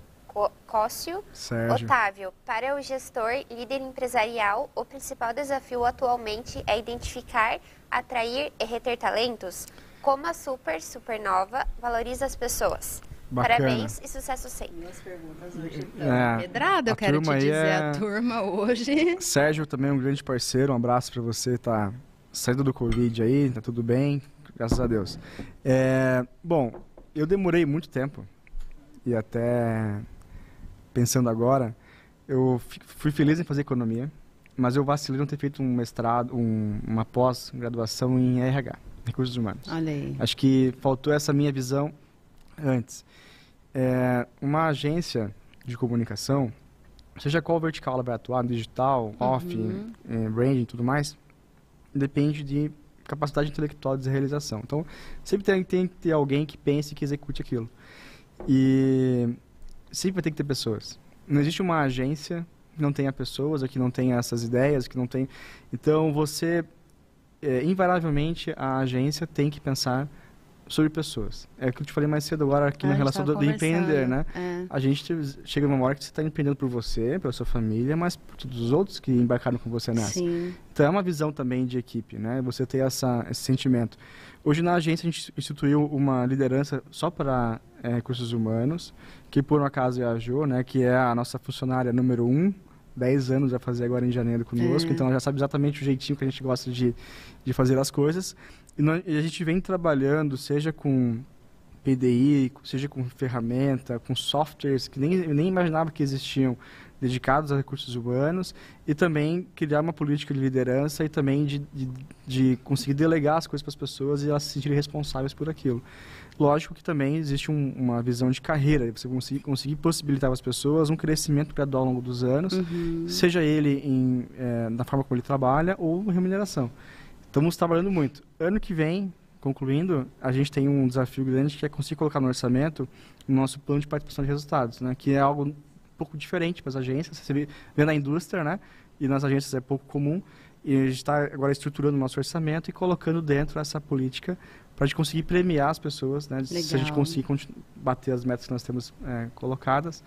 Cócio. Sérgio. Otávio, para o gestor líder empresarial, o principal desafio atualmente é identificar, atrair e reter talentos? Como a Super Supernova valoriza as pessoas? Bacana. Parabéns e sucesso sempre. Minhas perguntas hoje É, Pedrada, eu quero te dizer, é- a turma hoje. Sérgio também é um grande parceiro. Um abraço pra você. Tá saindo do Covid aí, tá tudo bem, graças a Deus. É, bom, eu demorei muito tempo e até pensando agora, eu fui feliz em fazer economia, mas eu vacilei não ter feito um mestrado, um- uma pós-graduação em RH, recursos humanos. Olha aí. Acho que faltou essa minha visão antes. É, uma agência de comunicação, seja qual vertical ela vai atuar, digital, off, Uhum. eh, branding tudo mais, depende de capacidade intelectual de realização. Então, sempre tem, tem que ter alguém que pense e que execute aquilo. E sempre vai ter que ter pessoas. não existe uma agência que não tenha pessoas, que não tenha essas ideias, que não tem. Então você, é, invariavelmente, a agência tem que pensar sobre pessoas. É o que eu te falei mais cedo agora aqui Ah, na a gente relação do, do empreender, né? É. A gente chega numa hora que você está empreendendo por você, pela sua família, mas por todos os outros que embarcaram com você nessa. Sim. Então é uma visão também de equipe, né? Você ter essa, esse sentimento. Hoje na agência a gente instituiu uma liderança só para é, recursos humanos, que por um acaso é a Jo, né? Que é a nossa funcionária número um, 10 anos vai fazer agora em janeiro conosco, É. então ela já sabe exatamente o jeitinho que a gente gosta de, de fazer as coisas. E, nós- e a gente vem trabalhando, seja com PDI, seja com ferramenta, com softwares que nem, eu nem imaginava que existiam, dedicados a recursos humanos, e também criar uma política de liderança e também de, de, de conseguir delegar as coisas para as pessoas e elas se sentirem responsáveis por aquilo. Lógico que também existe um- uma visão de carreira, você conseguir, conseguir possibilitar às pessoas um crescimento gradual ao longo dos anos, Uhum. seja ele em, eh, na forma como ele trabalha ou em remuneração. Estamos trabalhando muito. Ano que vem, concluindo, a gente tem um desafio grande que é conseguir colocar no orçamento o nosso plano de participação de resultados, né? que é algo um pouco diferente para as agências. Você vê, vê na indústria, né? e nas agências é pouco comum. E a gente está agora estruturando o nosso orçamento e colocando dentro essa política para a gente conseguir premiar as pessoas, né? se a gente conseguir bater as metas que nós temos eh, colocadas.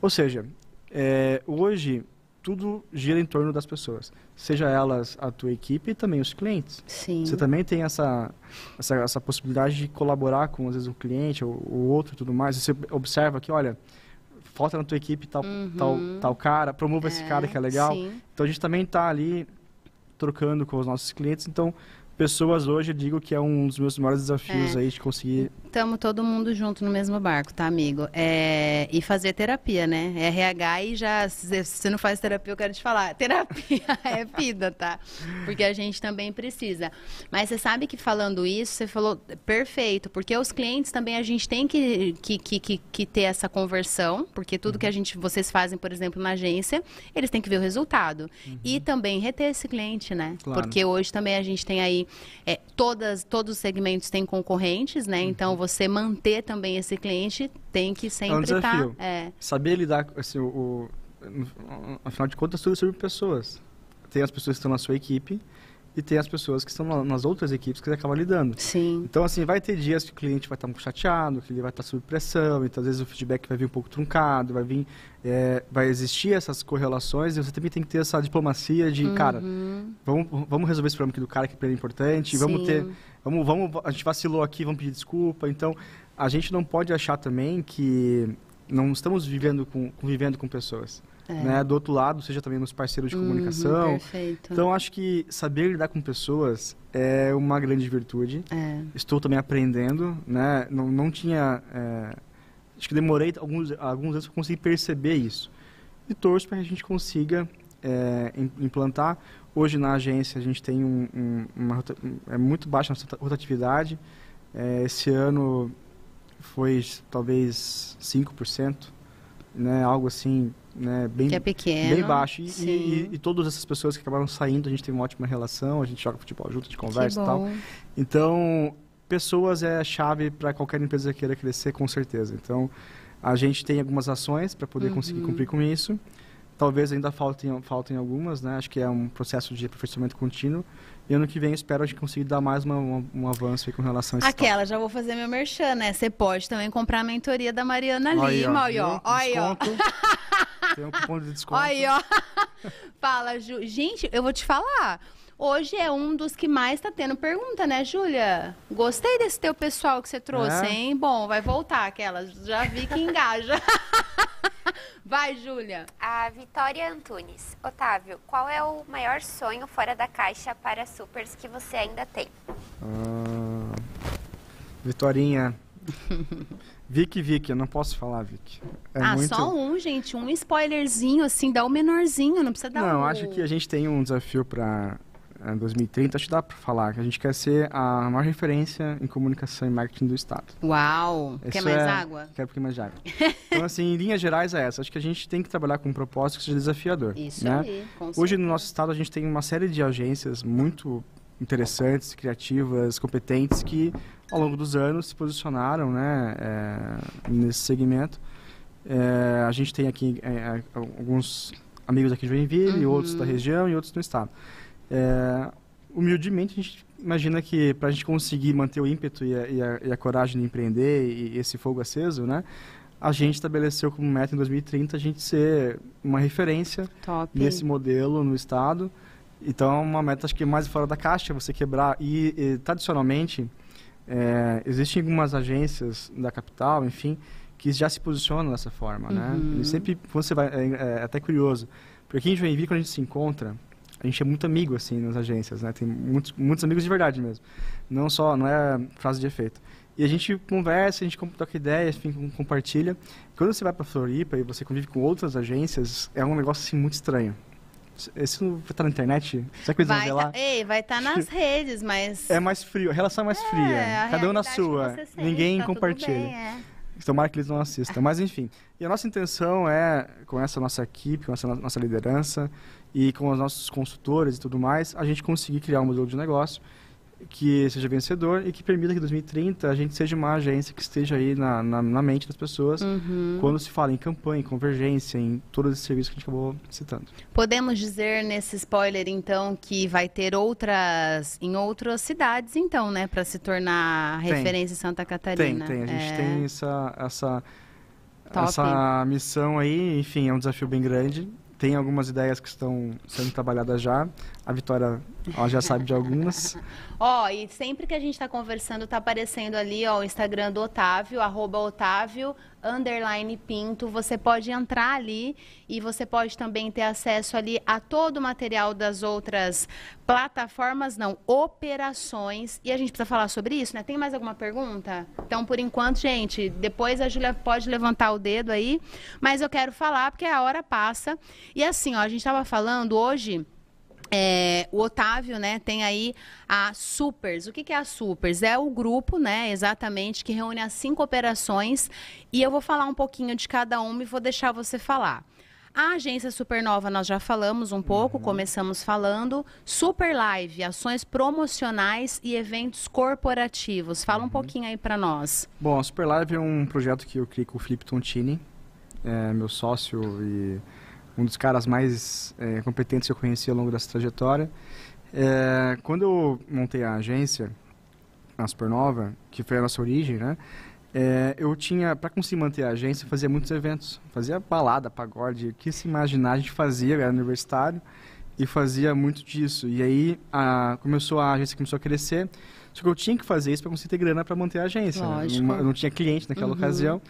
Ou seja, eh, hoje tudo gira em torno das pessoas, seja elas a tua equipe e também os clientes. Sim. Você também tem essa, essa, essa possibilidade de colaborar com, às vezes, o cliente ou o outro e tudo mais. Você observa que, olha, falta na tua equipe tal, tal, tal cara, promova esse cara que é legal. Sim. Então, a gente também está ali trocando com os nossos clientes. Então, pessoas hoje, eu digo que é um dos meus maiores desafios É. aí de conseguir... Estamos todo mundo junto no mesmo barco, tá, amigo? É, e fazer terapia, né? RH e já. Se você não faz terapia, eu quero te falar. Terapia é vida, tá? Porque a gente também precisa. Mas você sabe que falando isso, você falou perfeito, porque os clientes também a gente tem que, que, que, que, que ter essa conversão, porque tudo que a gente, vocês fazem, por exemplo, na agência, eles têm que ver o resultado. E também reter esse cliente, né? Claro. Porque hoje também a gente tem aí é, todas, todos os segmentos têm concorrentes, né? Então você manter também esse cliente tem que sempre estar. desafio. é, saber lidar com assim, o, o- afinal de contas tudo é sobre pessoas tem as pessoas que estão na sua equipe e tem as pessoas que estão na- nas outras equipes que você acaba lidando sim. então assim vai ter dias que o cliente vai estar pouco chateado que ele vai estar sob pressão então às vezes o feedback vai vir um pouco truncado vai vir é, vai existir essas correlações e você também tem que ter essa diplomacia de cara vamos vamos resolver esse problema aqui do cara que é importante vamos Sim. ter vamos vamos a gente vacilou aqui vamos pedir desculpa então a gente não pode achar também que não estamos vivendo com convivendo com pessoas né? Do outro lado seja também nos parceiros de É. Uhum, comunicação. perfeito. então acho que saber lidar com pessoas é uma grande virtude. É. estou também aprendendo né? Não, não tinha é, acho que demorei alguns alguns anos para conseguir perceber isso. E torço para que a gente consiga é, im- implantar. Hoje na agência a gente tem um, um- uma é muito baixa a nossa rotatividade. É, esse ano foi talvez 5%, né, algo assim, né, bem Que é pequeno. bem baixo. E, e- e todas essas pessoas que acabaram saindo, a gente tem uma ótima relação, a gente joga futebol junto, a gente conversa e tal. Então, pessoas é a chave para qualquer empresa que queira crescer, com certeza. Então, a gente tem algumas ações para poder conseguir Uhum. cumprir com isso. Talvez ainda faltem, faltem algumas, né? Acho que é um processo de aperfeiçoamento contínuo. E ano que vem espero a gente conseguir dar mais uma- uma- um avanço com relação a esse Aquela, já vou fazer meu merchan, né? Você pode também comprar a mentoria da Mariana. Aí, Lima, aí, ó. Aí, ó. Tem um cupom de desconto. Aí, ó. Fala, Ju. Gente, eu vou te falar. Hoje é um dos que mais tá tendo pergunta, né, Júlia? Gostei desse teu pessoal que você trouxe, É? hein? Bom, vai voltar aquela. Já vi que engaja. Vai, Júlia. A Vitória Antunes. Otávio, qual é o maior sonho fora da caixa para supers que você ainda tem? Ah, Vitorinha. Vicky, Vicky, eu não posso falar, Vicky. É ah, muito... só um, gente. Um spoilerzinho, assim, dá o menorzinho, não precisa dar Não, o... acho que a gente tem um desafio para 2030, acho que dá para falar, que a gente quer ser a maior referência em comunicação e marketing do Estado. Uau! Quer Isso mais é- água? Quero um pouquinho mais de água. Então, assim, em linhas gerais é essa. Acho que a gente tem que trabalhar com um propósito que seja desafiador. Isso né? aí, com Hoje, no certeza. nosso estado, a gente tem uma série de agências muito interessantes, criativas, competentes, que ao longo dos anos se posicionaram né, é, nesse segmento. É, a gente tem aqui é, é alguns amigos aqui de Joinville, uhum. outros da região e outros do estado. É, humildemente, a gente imagina que para a gente conseguir manter o ímpeto e a, e, a, e a, coragem de empreender e esse fogo aceso, né? A gente estabeleceu como meta em 2030 a gente ser uma referência Top. nesse modelo no estado. Então, uma meta acho que mais fora da caixa, você quebrar e, e tradicionalmente é, existem algumas agências da capital, enfim, que já se posicionam dessa forma, né? uhum. né? E sempre, você vai, é, é, até curioso, porque aqui em Joinville, quando a gente se encontra, a gente é muito amigo, assim, nas agências, né? Tem muitos, muitos amigos de verdade mesmo. Não só, não é frase de efeito. E a gente conversa, a gente troca ideias, enfim, compartilha. Quando você vai para Floripa e você convive com outras agências, é um negócio, assim, muito estranho. Isso vai estar na internet? Será que eles vai vão? Tá, ei, vai estar tá nas redes, mas... É mais frio, a relação é mais é, fria. Cada um na sua. Sente, Ninguém tá compartilha. Bem, é. Tomara que eles não assistam. Mas, enfim. E a nossa intenção é, com essa nossa equipe, com essa nossa liderança e com os nossos consultores e tudo mais, a gente conseguir criar um modelo de negócio que seja vencedor e que permita que em 2030 a gente seja uma agência que esteja aí na, na, na mente das pessoas uhum. quando se fala em campanha, em convergência, em todos esses serviços que a gente acabou citando. Podemos dizer nesse spoiler, então, que vai ter outras, em outras cidades, então, né, para se tornar referência em Santa Catarina. Tem, tem. A gente é... tem essa, essa, essa missão aí, enfim, é um desafio bem grande tem algumas ideias que estão sendo trabalhadas já. A Vitória ela já sabe de algumas. Ó, e sempre que a gente está conversando, tá aparecendo ali ó, o Instagram do Otávio, arroba Otávio, underline Pinto. Você pode entrar ali e você pode também ter acesso ali a todo o material das outras plataformas, não, operações. E a gente precisa falar sobre isso, né? Tem mais alguma pergunta? Então, por enquanto, gente, depois a Júlia pode levantar o dedo aí, mas eu quero falar porque a hora passa. E assim, ó, a gente estava falando hoje é, o Otávio, né, tem aí a Supers. O que, que, é a Supers? É o grupo, né, exatamente, que reúne as cinco operações. E eu vou falar um pouquinho de cada uma e vou deixar você falar. A agência Supernova nós já falamos um pouco, uhum. começamos falando. Super Live, ações promocionais e eventos corporativos. Fala uhum. um pouquinho aí para nós. Bom, a Super Live é um projeto que eu criei com o Felipe Tontini, é meu sócio e um dos caras mais é, competentes que eu conheci ao longo dessa trajetória. É, quando eu montei a agência, a Supernova, que foi a nossa origem, né? É, eu tinha, para conseguir manter a agência, fazia muitos eventos. Fazia balada, pagode, o que se imaginar a gente fazia, era universitário, e fazia muito disso. E aí a, começou a agência começou a crescer, só que eu tinha que fazer isso para conseguir ter grana para manter a agência. Né? Uma, eu não tinha cliente naquela uhum. ocasião.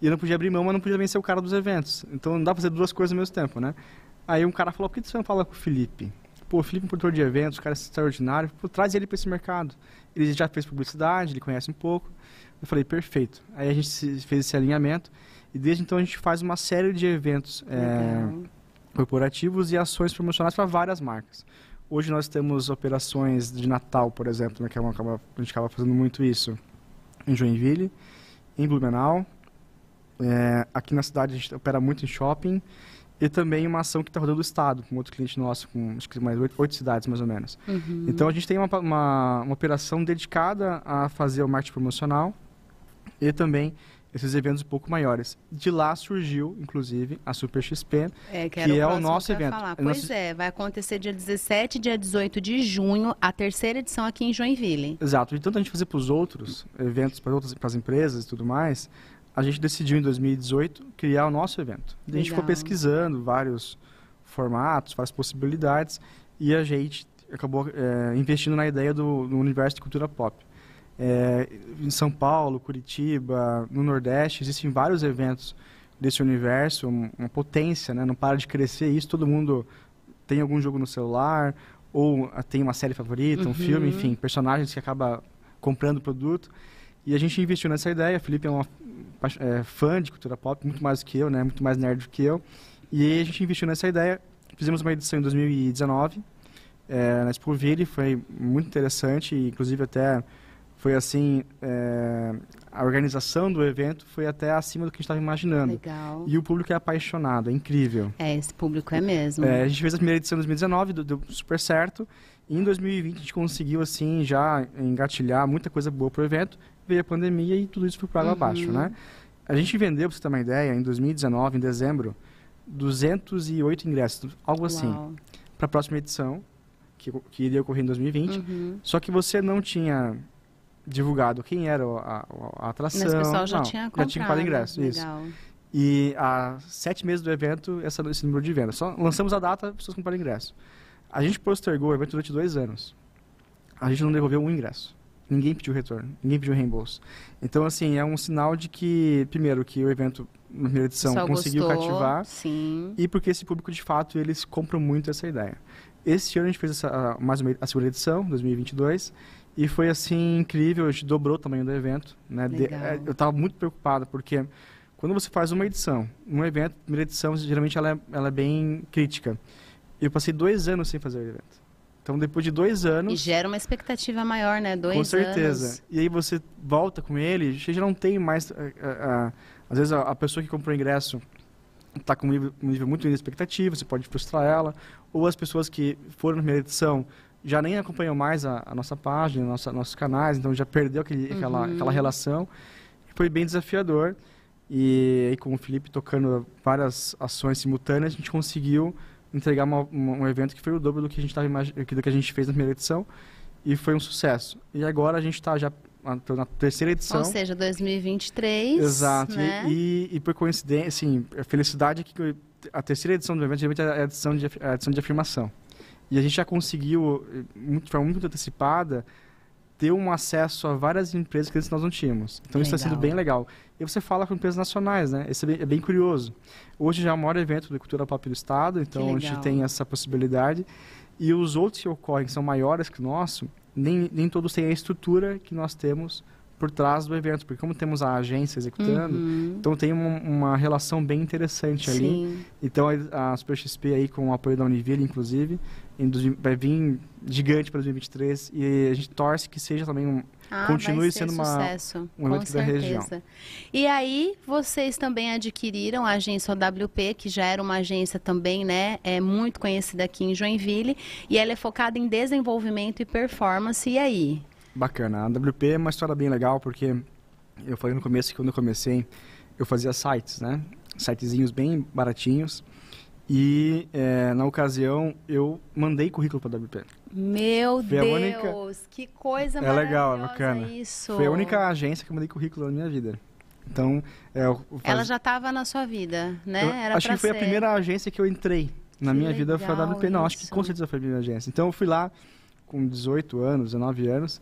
E eu não podia abrir mão, mas não podia ser o cara dos eventos. Então não dá pra fazer duas coisas ao mesmo tempo, né? Aí um cara falou, por que você não fala com o Felipe? Pô, o Felipe é um produtor de eventos, o cara é extraordinário, pô, traz ele para esse mercado. Ele já fez publicidade, ele conhece um pouco. Eu falei, perfeito. Aí a gente fez esse alinhamento e desde então a gente faz uma série de eventos é, corporativos e ações promocionais para várias marcas. Hoje nós temos operações de Natal, por exemplo, né, que é uma, a gente acaba fazendo muito isso em Joinville, em Blumenau, é, aqui na cidade a gente opera muito em shopping e também uma ação que está rodando o estado, com outro cliente nosso, com acho que mais oito, oito cidades mais ou menos. Uhum. Então a gente tem uma, uma, uma, operação dedicada a fazer o marketing promocional e também esses eventos um pouco maiores. De lá surgiu, inclusive, a Super XP, é, que, que é o nosso evento. Falar. Pois nosso... é, vai acontecer dia 17 e dia 18 de junho, a terceira edição aqui em Joinville. Exato. De tanto a gente fazer para os outros eventos, para outras para as empresas e tudo mais, a gente decidiu em 2018 criar o nosso evento. A gente ficou pesquisando vários formatos, várias possibilidades e a gente acabou é, investindo na ideia do, do, universo de cultura pop. É, em São Paulo, Curitiba, no Nordeste, existem vários eventos desse universo, uma potência, né? não para de crescer isso, todo mundo tem algum jogo no celular, ou tem uma série favorita, uhum. um filme, enfim, personagens que acaba comprando o produto. E a gente investiu nessa ideia, Felipe é uma é, fã de cultura pop, muito mais do que eu, né? Muito mais nerd do que eu. E a gente investiu nessa ideia. Fizemos uma edição em 2019 é, na Expoville, foi muito interessante, inclusive até foi assim, é, a organização do evento foi até acima do que a gente estava imaginando. Legal. E o público é apaixonado, é incrível. É, esse público é mesmo. É, a gente fez a primeira edição em 2019, deu, deu super certo. E em 2020 a gente conseguiu, assim, já engatilhar muita coisa boa para o evento veio a pandemia e tudo isso foi para água uhum. abaixo, né? A gente vendeu, para você ter uma ideia, em 2019, em dezembro, 208 ingressos, algo assim, para a próxima edição, que, que, iria ocorrer em 2020. Uhum. Só que você não tinha divulgado quem era a, a, a atração. Mas o pessoal já não, tinha comprado. Já tinha comprado ingresso, Legal. isso. E há sete meses do evento, essa, esse número de vendas. Só lançamos a data, as pessoas compraram ingresso. A gente postergou o evento durante dois anos. A gente não devolveu um ingresso. Ninguém pediu retorno, ninguém pediu reembolso. Então, assim, é um sinal de que, primeiro, que o evento, na primeira edição, conseguiu gostou, cativar. Sim. E porque esse público, de fato, eles compram muito essa ideia. Esse ano a gente fez essa, mais uma, a segunda edição, 2022, e foi, assim, incrível. A gente dobrou o tamanho do evento. Né? De, é, eu estava muito preocupado, porque quando você faz uma edição, um evento, primeira edição, geralmente ela é, ela é bem crítica. Eu passei dois anos sem fazer o evento. Então, depois de dois anos... E gera uma expectativa maior, né? Dois Com certeza. Anos. E aí você volta com ele, você já não tem mais... A, a, a, às vezes a, pessoa que comprou o ingresso está com um nível, um nível muito de expectativa, você pode frustrar ela. Ou as pessoas que foram na primeira edição já nem acompanham mais a, nossa página, nossa, nossos canais, então já perdeu aquele, uhum. aquela, aquela relação. Foi bem desafiador. E aí com o Felipe tocando várias ações simultâneas, a gente conseguiu entregar uma, uma, um evento que foi o dobro do que a gente tava do que a gente fez na primeira edição e foi um sucesso. E agora a gente está já na terceira edição. Ou seja, 2023. Exato. Né? E, e, por coincidência, assim, a felicidade é que a terceira edição do evento geralmente é a edição de, a edição de afirmação. E a gente já conseguiu, muito, de forma muito antecipada, ter um acesso a várias empresas que antes nós não tínhamos. Então legal. isso está sendo bem legal. E você fala com empresas nacionais, né? Isso é bem, é bem curioso. Hoje já é o maior evento de cultura pop do estado, então a gente tem essa possibilidade. E os outros que ocorrem, que são maiores que o nosso, nem, nem todos têm a estrutura que nós temos por trás do evento, porque como temos a agência executando, uhum. então tem uma, uma, relação bem interessante Sim. ali. Então a, a Super XP aí com o apoio da Univille, inclusive, vai vir gigante para 2023 e a gente torce que seja também um ah, continue sendo uma, sucesso, um evento da região. E aí vocês também adquiriram a agência OWP, que já era uma agência também, né, é muito conhecida aqui em Joinville, e ela é focada em desenvolvimento e performance. E aí? Bacana. A AWP é uma história bem legal porque eu falei no começo que quando eu comecei eu fazia sites, né? Sitezinhos bem baratinhos e é, na ocasião eu mandei currículo para a WP. Meu Foi Deus, única... que coisa é legal, é bacana. isso. Foi a única agência que eu mandei currículo na minha vida. Então, é, faz... ela já estava na sua vida, né? Eu Era acho que foi ser. a primeira agência que eu entrei na que minha vida foi a WP. Não, acho que com certeza foi a primeira agência. Então eu fui lá com 18 anos, 19 anos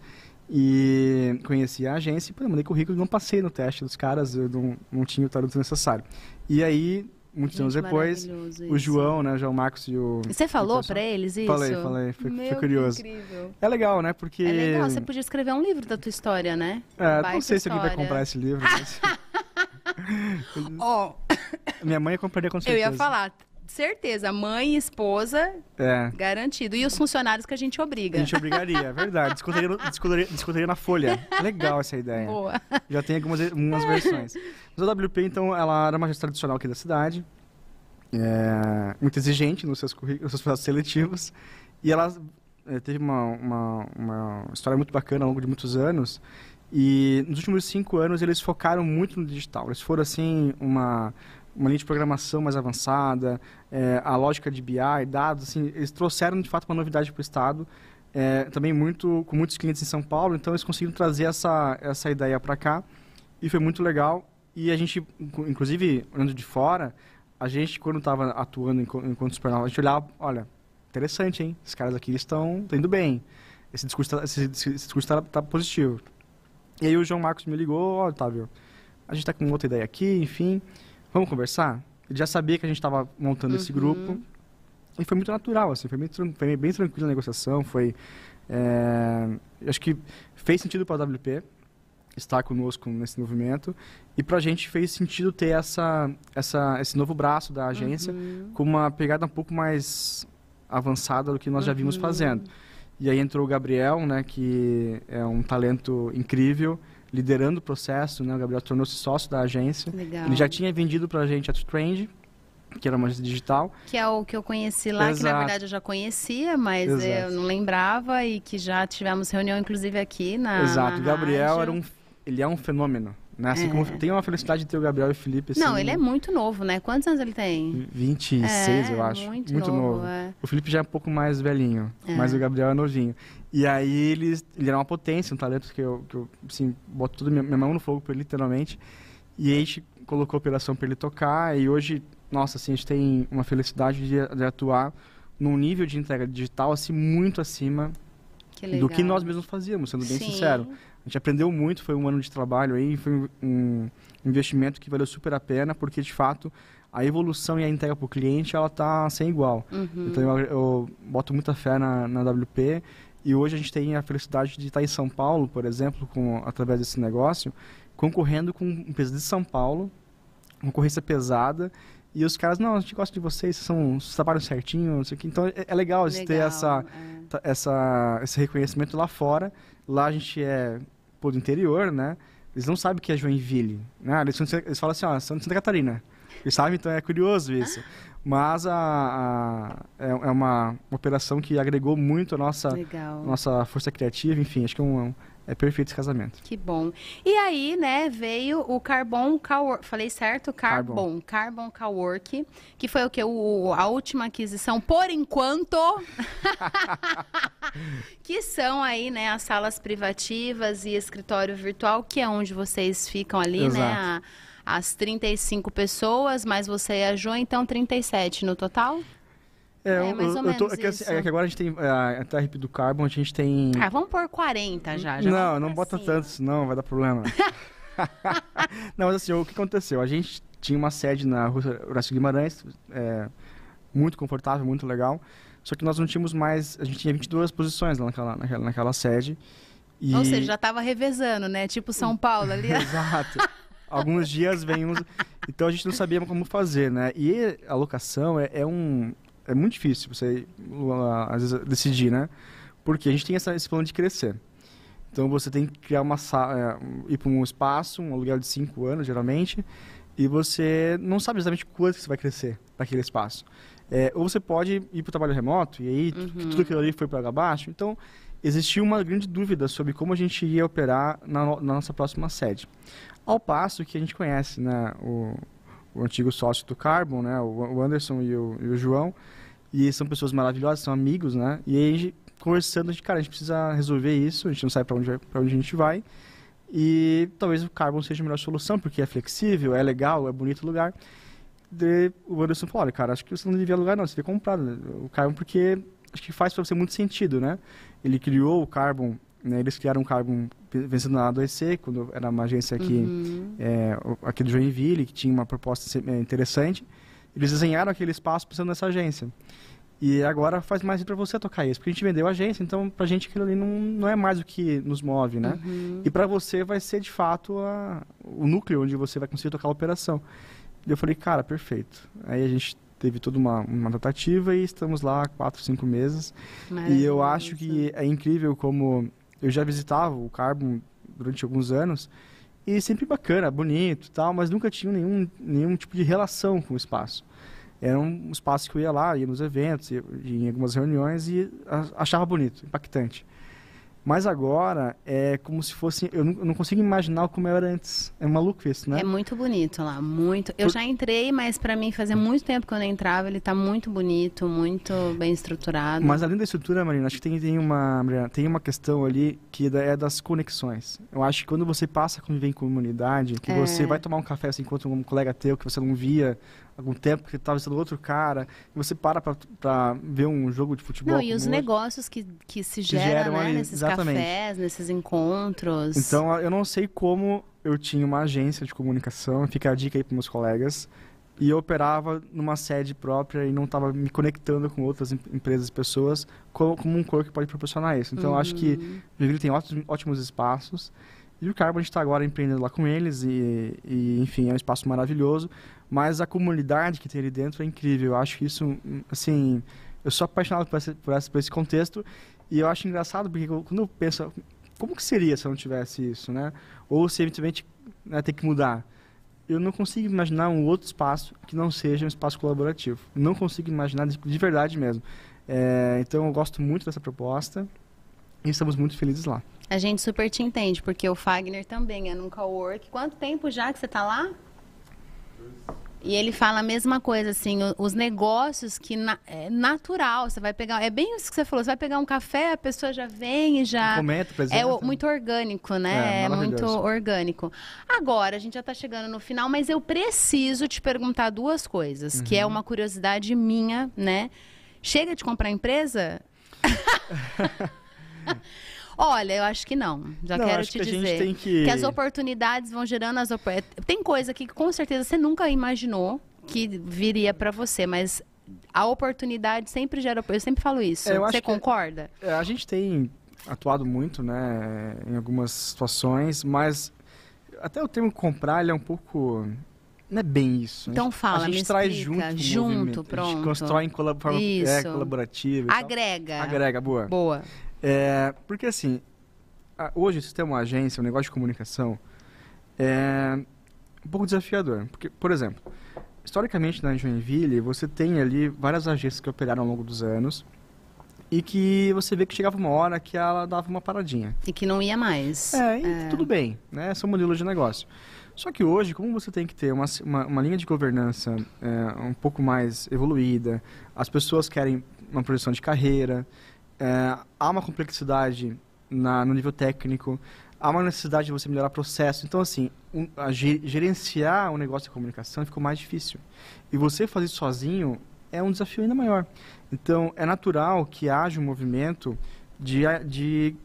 e conheci a agência e mandei currículo e não passei no teste dos caras, eu não, não tinha o talento necessário. E aí muitos Gente, anos depois, o João, né, o João Marcos e o... E você falou para eles isso? Falei, falei, foi, Meu, foi curioso. incrível. É legal, né, porque... É legal, você podia escrever um livro da tua história, né? É, não sei se alguém vai comprar esse livro, mas... Ó... oh. Minha mãe compraria com certeza. Eu ia falar, certeza, mãe e esposa, é. garantido. E os funcionários que a gente obriga. A gente obrigaria, é verdade. Discutiria, discutiria, discutiria na folha. Legal essa ideia. Boa. Já tem algumas, versões. Mas a WP, então, ela era uma agência tradicional aqui da cidade é, muito exigente nos seus, nos seus processos seletivos. E ela é, teve uma, uma, uma, história muito bacana ao longo de muitos anos. E nos últimos cinco anos eles focaram muito no digital. Eles foram, assim, uma, uma linha de programação mais avançada, é, a lógica de BI, dados, assim, eles trouxeram, de fato, uma novidade para o Estado. É, também muito com muitos clientes em São Paulo, então eles conseguiram trazer essa, essa ideia para cá. E foi muito legal. E a gente, inclusive, olhando de fora, a gente, quando estava atuando enquanto supernova, a gente olhava, olha, interessante, hein? Esses caras aqui estão indo bem. Esse discurso está tá, tá, positivo. E aí o João Marcos me ligou, ó, Otávio, a gente está com outra ideia aqui, enfim, vamos conversar? Ele já sabia que a gente estava montando uhum. esse grupo. E foi muito natural, assim, foi bem, foi bem tranquila a negociação, foi... É, acho que fez sentido para a WP, estar conosco nesse movimento. E para a gente fez sentido ter essa, essa, esse novo braço da agência uhum. com uma pegada um pouco mais avançada do que nós uhum. já vimos uhum. fazendo. E aí entrou o Gabriel, né, que é um talento incrível, liderando o processo. Né, o Gabriel tornou-se sócio da agência. Legal. Ele já tinha vendido para a gente a Trend, que era uma agência digital. Que é o que eu conheci lá, Exato. que na verdade eu já conhecia, mas Exato. eu não lembrava e que já tivemos reunião, inclusive, aqui na. Exato. Na o Gabriel rádio. era um ele é um fenômeno Né? Assim É. como tenho uma felicidade de ter o Gabriel e o Felipe. Assim, Não, ele é muito novo, né? Quantos anos ele tem? 26, É, eu acho. muito Muito, novo, novo. é. O Felipe já é um pouco mais velhinho, É. mas o Gabriel é novinho. E aí ele, ele era uma potência, um talento que eu, que eu assim, boto toda minha, minha mão no fogo ele, literalmente. E a gente colocou a operação para ele tocar e hoje, nossa, assim, a gente tem uma felicidade de, de atuar num nível de entrega digital assim muito acima Que do que nós mesmos fazíamos, sendo bem Sim. sincero. A gente aprendeu muito, foi um ano de trabalho aí, foi um- investimento que valeu super a pena, porque de fato a evolução e a entrega para o cliente ela tá sem igual. Uhum. Então eu, eu boto muita fé na, na WP e hoje a gente tem a felicidade de estar em São Paulo, por exemplo, com, através desse negócio, concorrendo com empresas de São Paulo, concorrência pesada. E os caras, não, a gente gosta de vocês, vocês, são, vocês trabalham certinho, não sei o que. Então é, é legal, de ter Legal, essa, é. essa, esse reconhecimento lá fora. Lá a gente é pô, do interior, né? Eles não sabem o que é Joinville. Né? Eles, eles falam assim, ó, são de Santa Catarina. Eles sabem, então é curioso isso. Mas a, a- é, é uma operação que agregou muito a nossa, Legal. nossa força criativa, enfim, acho que é, um, é perfeito esse casamento. Que bom. E aí, né, veio o Carbon Cowork. Falei certo? Carbon. Carbon Cowork. Que foi o que? O, a última aquisição, por enquanto. que são aí, né, as salas privativas e escritório virtual, que é onde vocês ficam ali, né? Exato. a- as 35 pessoas, mais você e a Jo, então 37 no total? É, eu- mais ou eu tô- menos é que, assim, é que agora a gente tem a, a TRP do Carbon, a gente tem... Ah, vamos por 40 já. já não, não bota cima. tanto, senão vai dar problema. não, mas assim, o que aconteceu? A gente tinha uma sede na rua Horácio Guimarães, é, muito confortável, muito legal. Só que nós não tínhamos mais. A gente tinha 22 posições lá naquela, naquela, naquela sede. E... Ou seja, já tava revezando, né? Tipo São Paulo ali. Exato. Alguns dias vem uns. Então a gente não sabia como fazer, né? E a locação é, é um. É muito difícil você, às vezes, decidir, né? Porque a gente tem essa, esse plano de crescer. Então você tem que criar uma sala, ir para um espaço, um aluguel de cinco anos, geralmente, e você não sabe exatamente quanto que você vai crescer naquele espaço. É, ou você pode ir para o trabalho remoto, e aí Uhum. tudo aquilo ali foi para abaixo. Então, existia uma grande dúvida sobre como a gente ia operar na, no- na nossa próxima sede. Ao passo que a gente conhece né, o, o antigo sócio do Carbon, né, o o Anderson e o, e o João, e são pessoas maravilhosas, são amigos, né? E aí, a gente, conversando, a gente, cara, a gente precisa resolver isso, a gente não sabe para onde, vai- pra onde a gente vai, e talvez o Carbon seja a melhor solução, porque é flexível, é legal, é bonito o lugar. Daí o Anderson falou, olha, cara, acho que você não devia alugar não, você devia comprar né, o Carbon, porque acho que faz para você muito sentido, né? Ele criou o Carbon, né, eles criaram o Carbon vencendo na A2C, quando era uma agência aqui, Uhum. é, aqui do Joinville, que tinha uma proposta é, interessante. Eles desenharam aquele espaço pensando nessa agência. E agora faz mais para você tocar isso, porque a gente vendeu a agência, então pra gente aquilo ali não, não é mais o que nos move, né? Uhum. E para você vai ser de fato a- o núcleo onde você vai conseguir tocar a operação. E eu falei, cara, perfeito. Aí a gente teve toda uma, uma tratativa e estamos lá há quatro, cinco meses. E eu acho que é incrível como eu já visitava o Carbon durante alguns anos e sempre bacana, bonito tal, mas nunca tinha nenhum, nenhum tipo de relação com o espaço. Era um espaço que eu ia lá, ia nos eventos, ia, ia em algumas reuniões e achava bonito, impactante. Mas agora é como se fosse. Eu não, eu não consigo imaginar como era antes. É maluco isso, né? É muito bonito lá, muito. Eu Por- já entrei, mas pra mim fazia muito tempo que eu não entrava. Ele tá muito bonito, muito bem estruturado. Mas além da estrutura, Marina, acho que tem, tem, uma, Mariana, tem uma questão ali que é da- das conexões. Eu acho que quando você passa a conviver em comunidade, que É. você vai tomar um café, você encontra um colega teu que você não via algum tempo, que estava sendo outro cara, e você para pra ver um jogo de futebol. Não, e os hoje. negócios que, que se geram, geram né, ali, nesses exatamente. cafés, nesses encontros. Então, eu não sei como eu tinha uma agência de comunicação, fica a dica aí para meus colegas, e eu operava numa sede própria e não estava me conectando com outras em- empresas e pessoas como, como um corpo que pode proporcionar isso. Então, eu acho que Uhum. o Joinville tem ótimos, ótimos espaços, e o Carbon está agora empreendendo lá com eles, e, e, enfim, é um espaço maravilhoso, mas a comunidade que tem ali dentro é incrível. Eu acho que isso, assim, eu sou apaixonado por esse, por esse, por esse contexto, e eu acho engraçado porque quando eu penso, como que seria se eu não tivesse isso, né? Ou se eventualmente né, ter que mudar. Eu não consigo imaginar um outro espaço que não seja um espaço colaborativo. Não consigo imaginar de, de verdade mesmo. É, então eu gosto muito dessa proposta E estamos muito felizes lá. A gente super te entende, porque o Fagner também é num cowork. Quanto tempo já que você está lá? E ele fala a mesma coisa, assim, os negócios que na, é natural, você vai pegar, é bem isso que você falou, você vai pegar um café, a pessoa já vem e já... Comenta, É o, muito orgânico, né? É, é muito orgânico. Agora, a gente já está chegando no final, mas eu preciso te perguntar duas coisas, uhum. que é uhum. uma curiosidade minha, né? Chega de comprar empresa? Olha, eu acho que não. Já não, quero te que dizer. Que... que... as oportunidades vão gerando as oportunidades. Tem coisa que com certeza você nunca imaginou que viria para você, mas a oportunidade sempre gera. Eu sempre falo isso. É, você concorda? É, a gente tem atuado muito, né, em algumas situações, mas até o termo comprar ele é um pouco não é bem isso. Então fala, A gente traz explica. junto, junto, pronto. A gente constrói em colab é, colaborativa. Agrega. Agrega, boa. Boa. É, porque assim, hoje se tem uma agência, um negócio de comunicação, é um pouco desafiador. Porque, por exemplo, historicamente na Joinville, você tem ali várias agências que operaram ao longo dos anos e que você vê que chegava uma hora que ela dava uma paradinha. E que não ia mais. É, e é. tudo bem, né? São modelos de negócio. Só que hoje, como você tem que ter uma, uma, uma linha de governança é, um pouco mais evoluída, as pessoas querem uma projeção de carreira, é, há uma complexidade na, no nível técnico, há uma necessidade de você melhorar processo. Então, assim, um, a, gerenciar um negócio de comunicação ficou mais difícil. E você fazer isso sozinho é um desafio ainda maior. Então, é natural que haja um movimento de, de,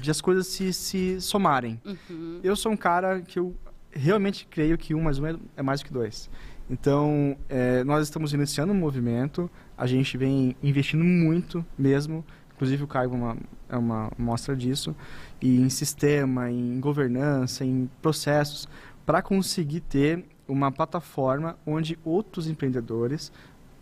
de as coisas se, se somarem. Uhum. Eu sou um cara que eu realmente creio que um mais um é mais do que dois. Então, é, nós estamos iniciando um movimento, a gente vem investindo muito mesmo, inclusive o Caio é uma, é uma mostra disso, e em sistema, em governança, em processos, para conseguir ter uma plataforma onde outros empreendedores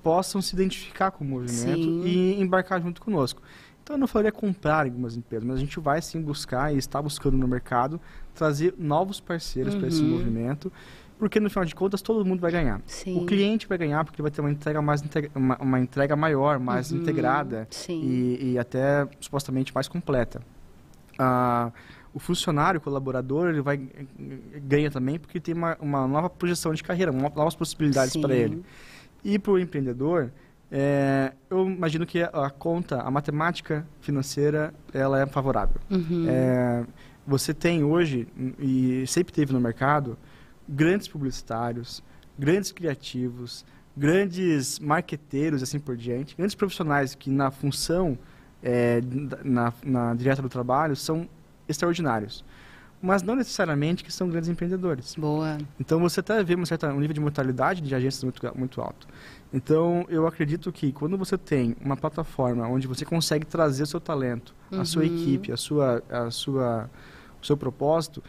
possam se identificar com o movimento sim. e embarcar junto conosco. Então, eu não falaria comprar algumas empresas, mas a gente vai sim buscar e está buscando no mercado trazer novos parceiros uhum. para esse movimento, porque no final de contas todo mundo vai ganhar. Sim. O cliente vai ganhar porque vai ter uma entrega mais uma, uma entrega maior, mais uhum. integrada e, e, até supostamente mais completa. Ah, o funcionário, o colaborador, ele vai ganha também porque tem uma, uma nova projeção de carreira, novas possibilidades para ele. E para o empreendedor, é, eu imagino que a, a, conta, a matemática financeira, ela é favorável. Uhum. É, você tem hoje, e sempre teve no mercado, grandes publicitários, grandes criativos, grandes marqueteiros, assim por diante, grandes profissionais que na função, é, na, na direta do trabalho, são extraordinários. Mas não necessariamente que são grandes empreendedores. Boa. Então você até vê uma certa, um nível de mortalidade de agências muito, muito alto. Então eu acredito que quando você tem uma plataforma onde você consegue trazer o seu talento, uhum. a sua uhum. equipe, a sua, a sua o seu propósito,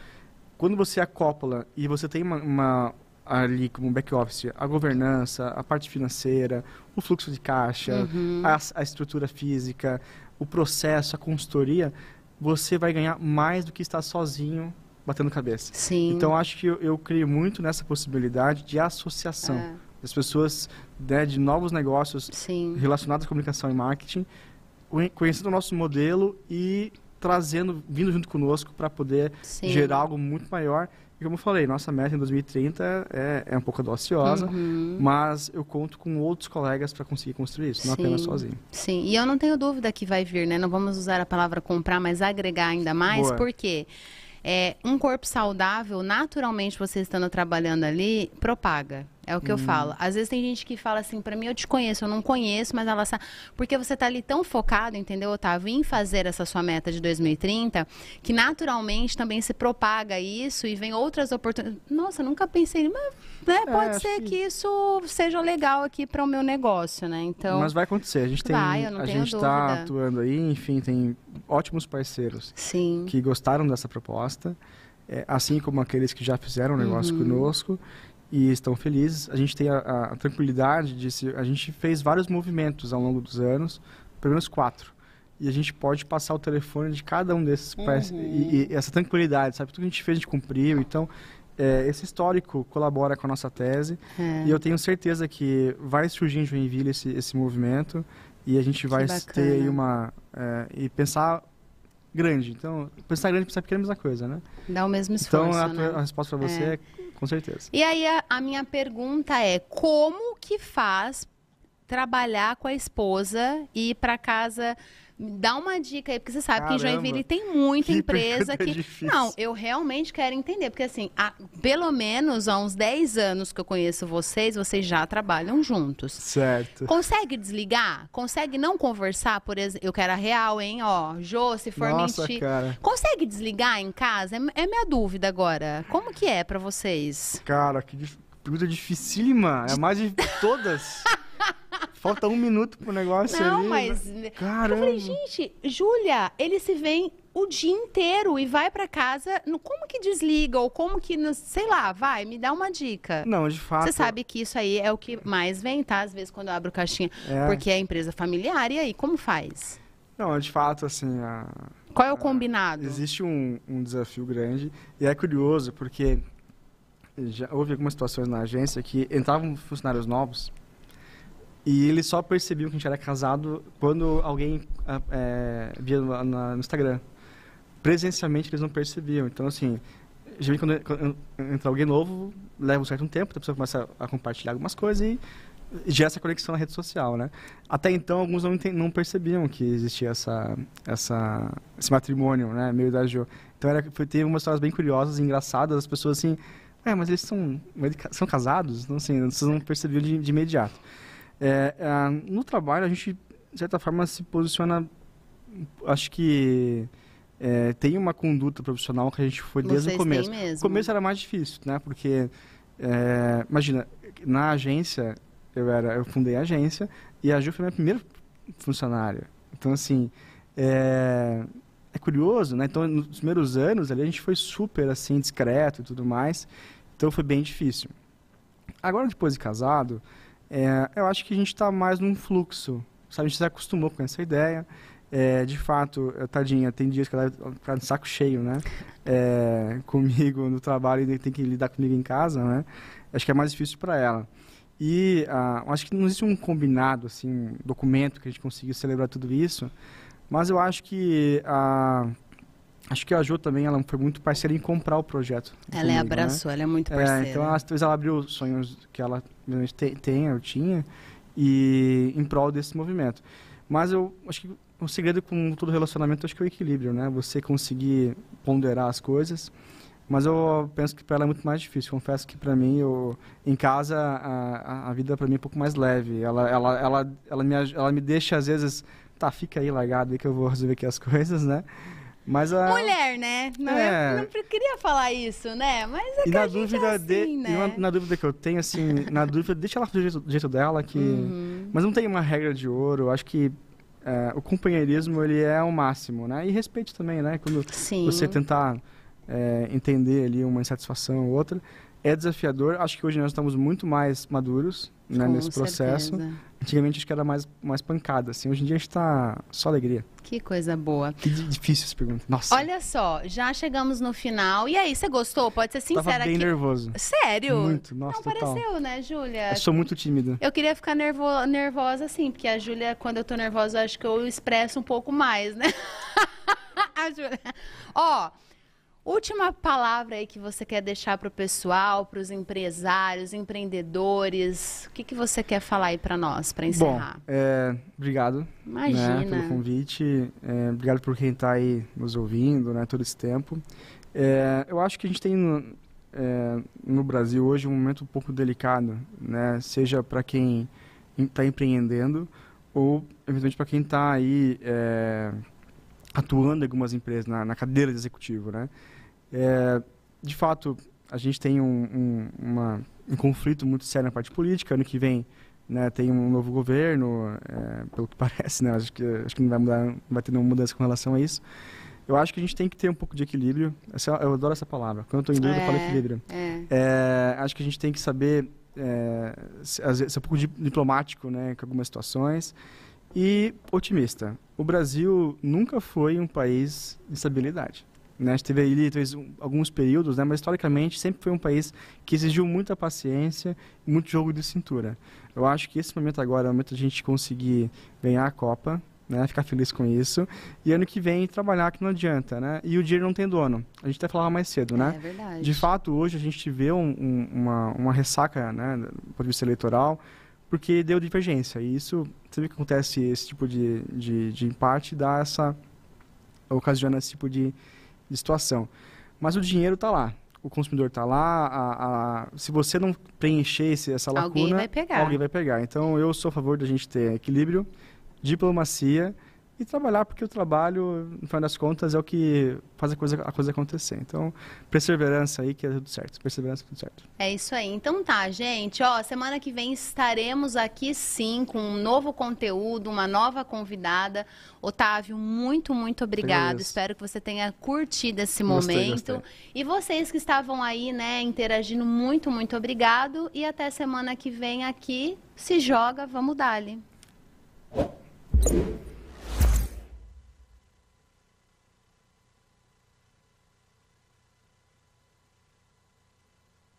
quando você acopla e você tem uma, uma ali como back-office a governança, a parte financeira, o fluxo de caixa, uhum. a, a, estrutura física, o processo, a consultoria, você vai ganhar mais do que estar sozinho batendo cabeça. Sim. Então, acho que eu, eu creio muito nessa possibilidade de associação é. das pessoas né, de novos negócios Sim. relacionados à comunicação e marketing, conhecendo o nosso modelo e trazendo, vindo junto conosco para poder Sim. gerar algo muito maior. E como eu falei, nossa meta em 2030 é, é um pouco audaciosa, uhum. mas eu conto com outros colegas para conseguir construir isso, não Sim. apenas sozinho. Sim, e eu não tenho dúvida que vai vir, né? Não vamos usar a palavra comprar, mas agregar ainda mais, Boa. porque é, um corpo saudável, naturalmente, você estando trabalhando ali, propaga. É o que hum. eu falo. Às vezes tem gente que fala assim, para mim eu te conheço, eu não conheço, mas ela sabe. Porque você tá ali tão focado, entendeu, Otávio, em fazer essa sua meta de 2030, que naturalmente também se propaga isso e vem outras oportunidades. Nossa, nunca pensei, mas né, é, pode ser que... que... isso seja legal aqui para o meu negócio, né? Então. Mas vai acontecer. A gente tem. Vai, a gente está atuando aí, enfim, tem ótimos parceiros Sim. que gostaram dessa proposta. É, assim como aqueles que já fizeram negócio uhum. conosco e estão felizes. A gente tem a, a, tranquilidade de se, a gente fez vários movimentos ao longo dos anos, pelo menos quatro. E a gente pode passar o telefone de cada um desses uhum. e, e, essa tranquilidade, sabe? Tudo que a gente fez, a gente cumpriu. Então, é, esse histórico colabora com a nossa tese. É. E eu tenho certeza que vai surgir em Joinville esse, esse movimento e a gente vai ter aí uma... É, e pensar grande. Então, pensar grande e pensar pequeno é a mesma coisa, né? Dá o mesmo esforço, Então, a, né? a resposta para você é. Com certeza. E aí a, a minha pergunta é: como que faz trabalhar com a esposa e ir para casa? Dá uma dica aí, porque você sabe que em Caramba, Joinville tem muita que empresa que. difícil. Não, eu realmente quero entender, porque assim, há, pelo menos há uns 10 anos que eu conheço vocês, vocês já trabalham juntos. Certo. Consegue desligar? Consegue não conversar, por exemplo? Eu quero a real, hein? Ó, Jô, se for Nossa, mentir. cara. Consegue desligar em casa? É, é minha dúvida agora. Como que é pra vocês? Cara, que dif- pergunta dificílima. É a mais de todas. Falta um minuto pro negócio Não, ali. mas. Caramba. Eu falei, gente, Júlia, ele se vem o dia inteiro e vai pra casa. no- Como que desliga? Ou como que. Sei lá, vai, me dá uma dica. Não, de fato. Você sabe que isso aí é o que mais vem, tá? Às vezes quando eu abro caixinha. É. Porque é empresa familiar. E aí, como faz? Não, de fato, assim, a- Qual é o combinado? existe um, um desafio grande. E é curioso, porque já houve algumas situações na agência que entravam funcionários novos e eles só percebiam que a gente era casado quando alguém é, via no, no Instagram. Presencialmente eles não percebiam. Então, assim, geralmente quando, quando entra alguém novo, leva um certo tempo, a pessoa começa a compartilhar algumas coisas e gera essa conexão na rede social, né? Até então, alguns não, não percebiam que existia essa, essa, esse matrimônio, né? Meio da Jo. Então, era, foi, teve umas histórias bem curiosas engraçadas. As pessoas assim, é, mas eles são, são casados? Então, assim, vocês não percebiam de, de imediato. É, ah, no trabalho, a gente, de certa forma, se posiciona, acho que é, tem uma conduta profissional que a gente foi desde Vocês o começo. No começo era mais difícil, né? Porque, é, imagina, na agência, eu era, eu fundei a agência e a Ju foi minha primeira funcionária. Então, assim, é, é curioso, né? Então, nos primeiros anos ali a gente foi super, assim, discreto e tudo mais. Então, foi bem difícil. Agora, depois de casado, é, eu acho que a gente está mais num fluxo, sabe? A gente se acostumou com essa ideia. É, de fato, tadinha, tem dias que ela fica de saco cheio, né? É, comigo no trabalho e tem que lidar comigo em casa, né? Acho que é mais difícil para ela. E ah, acho que não existe um combinado, assim, um documento que a gente consiga celebrar tudo isso. Mas eu acho que a acho que a Jo também ela foi muito parceira em comprar o projeto. Ela é comigo, né? abraçou, ela é muito parceira. É, então ela, talvez ela abriu os sonhos que ela realmente te- tem, eu tinha, e em prol desse movimento. Mas eu acho que o segredo com todo relacionamento acho que é o equilíbrio, né? Você conseguir ponderar as coisas. Mas eu penso que para ela é muito mais difícil. Confesso que para mim, eu, em casa, a, a- vida para mim é um pouco mais leve. Ela, ela, ela, ela, me, ela me deixa às vezes, tá, fica aí largado aí que eu vou resolver aqui as coisas, né? Mas a Mulher, né? Não, É. não queria falar isso, né? Mas é E que na gente dúvida, é assim, de, né? e na, na dúvida que eu tenho, assim, na dúvida, deixa ela do jeito, do jeito dela, que... Uhum. Mas não tem uma regra de ouro, eu acho que é, o companheirismo, ele é o máximo, né? E respeito também, né? Quando Sim. você tentar é, entender ali uma insatisfação ou outra, é desafiador. Acho que hoje nós estamos muito mais maduros né, nesse processo. certeza. Antigamente acho que era mais, mais pancada, assim. Hoje em dia a gente está só alegria. Que coisa boa. Que di- difícil essa pergunta. Nossa, Olha só, já chegamos no final. E aí, você gostou? Pode ser tava sincera bem aqui. nervoso. Sério? Muito, nossa, Não total. pareceu, né, Júlia? Eu sou muito tímido. Eu queria ficar nervo- nervosa, assim, porque a Júlia, quando eu tô nervosa, eu acho que eu expresso um pouco mais, né? a Júlia. Ó, última palavra aí que você quer deixar pro pessoal, pros empresários, empreendedores. O que, que você quer falar aí pra nós, Bom, encerrar? é, obrigado né, Imagina. pelo convite. É, obrigado por quem está aí nos ouvindo né, todo esse tempo. É, eu acho que a gente tem no, é, no Brasil hoje um momento um pouco delicado, né? seja para quem está empreendendo ou, eventualmente, para quem está aí é, atuando em algumas empresas, na, na cadeira de executivo. Né? É, de fato, a gente tem um, um, uma, um conflito muito sério na parte política. Ano que vem né, tem um novo governo, é, pelo que parece, né, acho que acho que não vai mudar, não vai ter nenhuma mudança com relação a isso. Eu acho que a gente tem que ter um pouco de equilíbrio. Essa, eu adoro essa palavra. Quando eu estou em dúvida, eu falo É. equilíbrio. É. É, acho que a gente tem que saber é, ser um pouco di- diplomático, né, com algumas situações e otimista. O Brasil nunca foi um país de estabilidade. Né? A gente teve ali talvez, um- alguns períodos, né, mas historicamente sempre foi um país que exigiu muita paciência e muito jogo de cintura. Eu acho que esse momento agora é o momento de a gente conseguir ganhar a Copa, né? Ficar feliz com isso. E ano que vem trabalhar que não adianta, né? E o dinheiro não tem dono. A gente até falava mais cedo, né? É verdade. De fato, hoje a gente vê um, um, uma, uma ressaca, né? Do ponto de vista eleitoral, porque deu divergência. E isso, sempre que acontece esse tipo de, de, de empate, dá essa... ocasiona esse tipo de, de situação. Mas o dinheiro está lá o consumidor está lá, a, a, se você não preencher esse, essa lacuna, alguém vai pegar. Alguém vai pegar. Então, eu sou a favor da gente ter equilíbrio, diplomacia e trabalhar, porque o trabalho, no final das contas, é o que faz a coisa, a coisa acontecer. Então, perseverança aí que é tudo certo. Perseverança, tudo certo. É isso aí. Então tá, gente. Ó, semana que vem estaremos aqui sim com um novo conteúdo, uma nova convidada. Otávio, muito, muito obrigado. Espero que você tenha curtido esse gostei, momento. Gostei. E vocês que estavam aí, né, interagindo, muito, muito obrigado. E até semana que vem aqui. Se joga, vamos dar-lhe.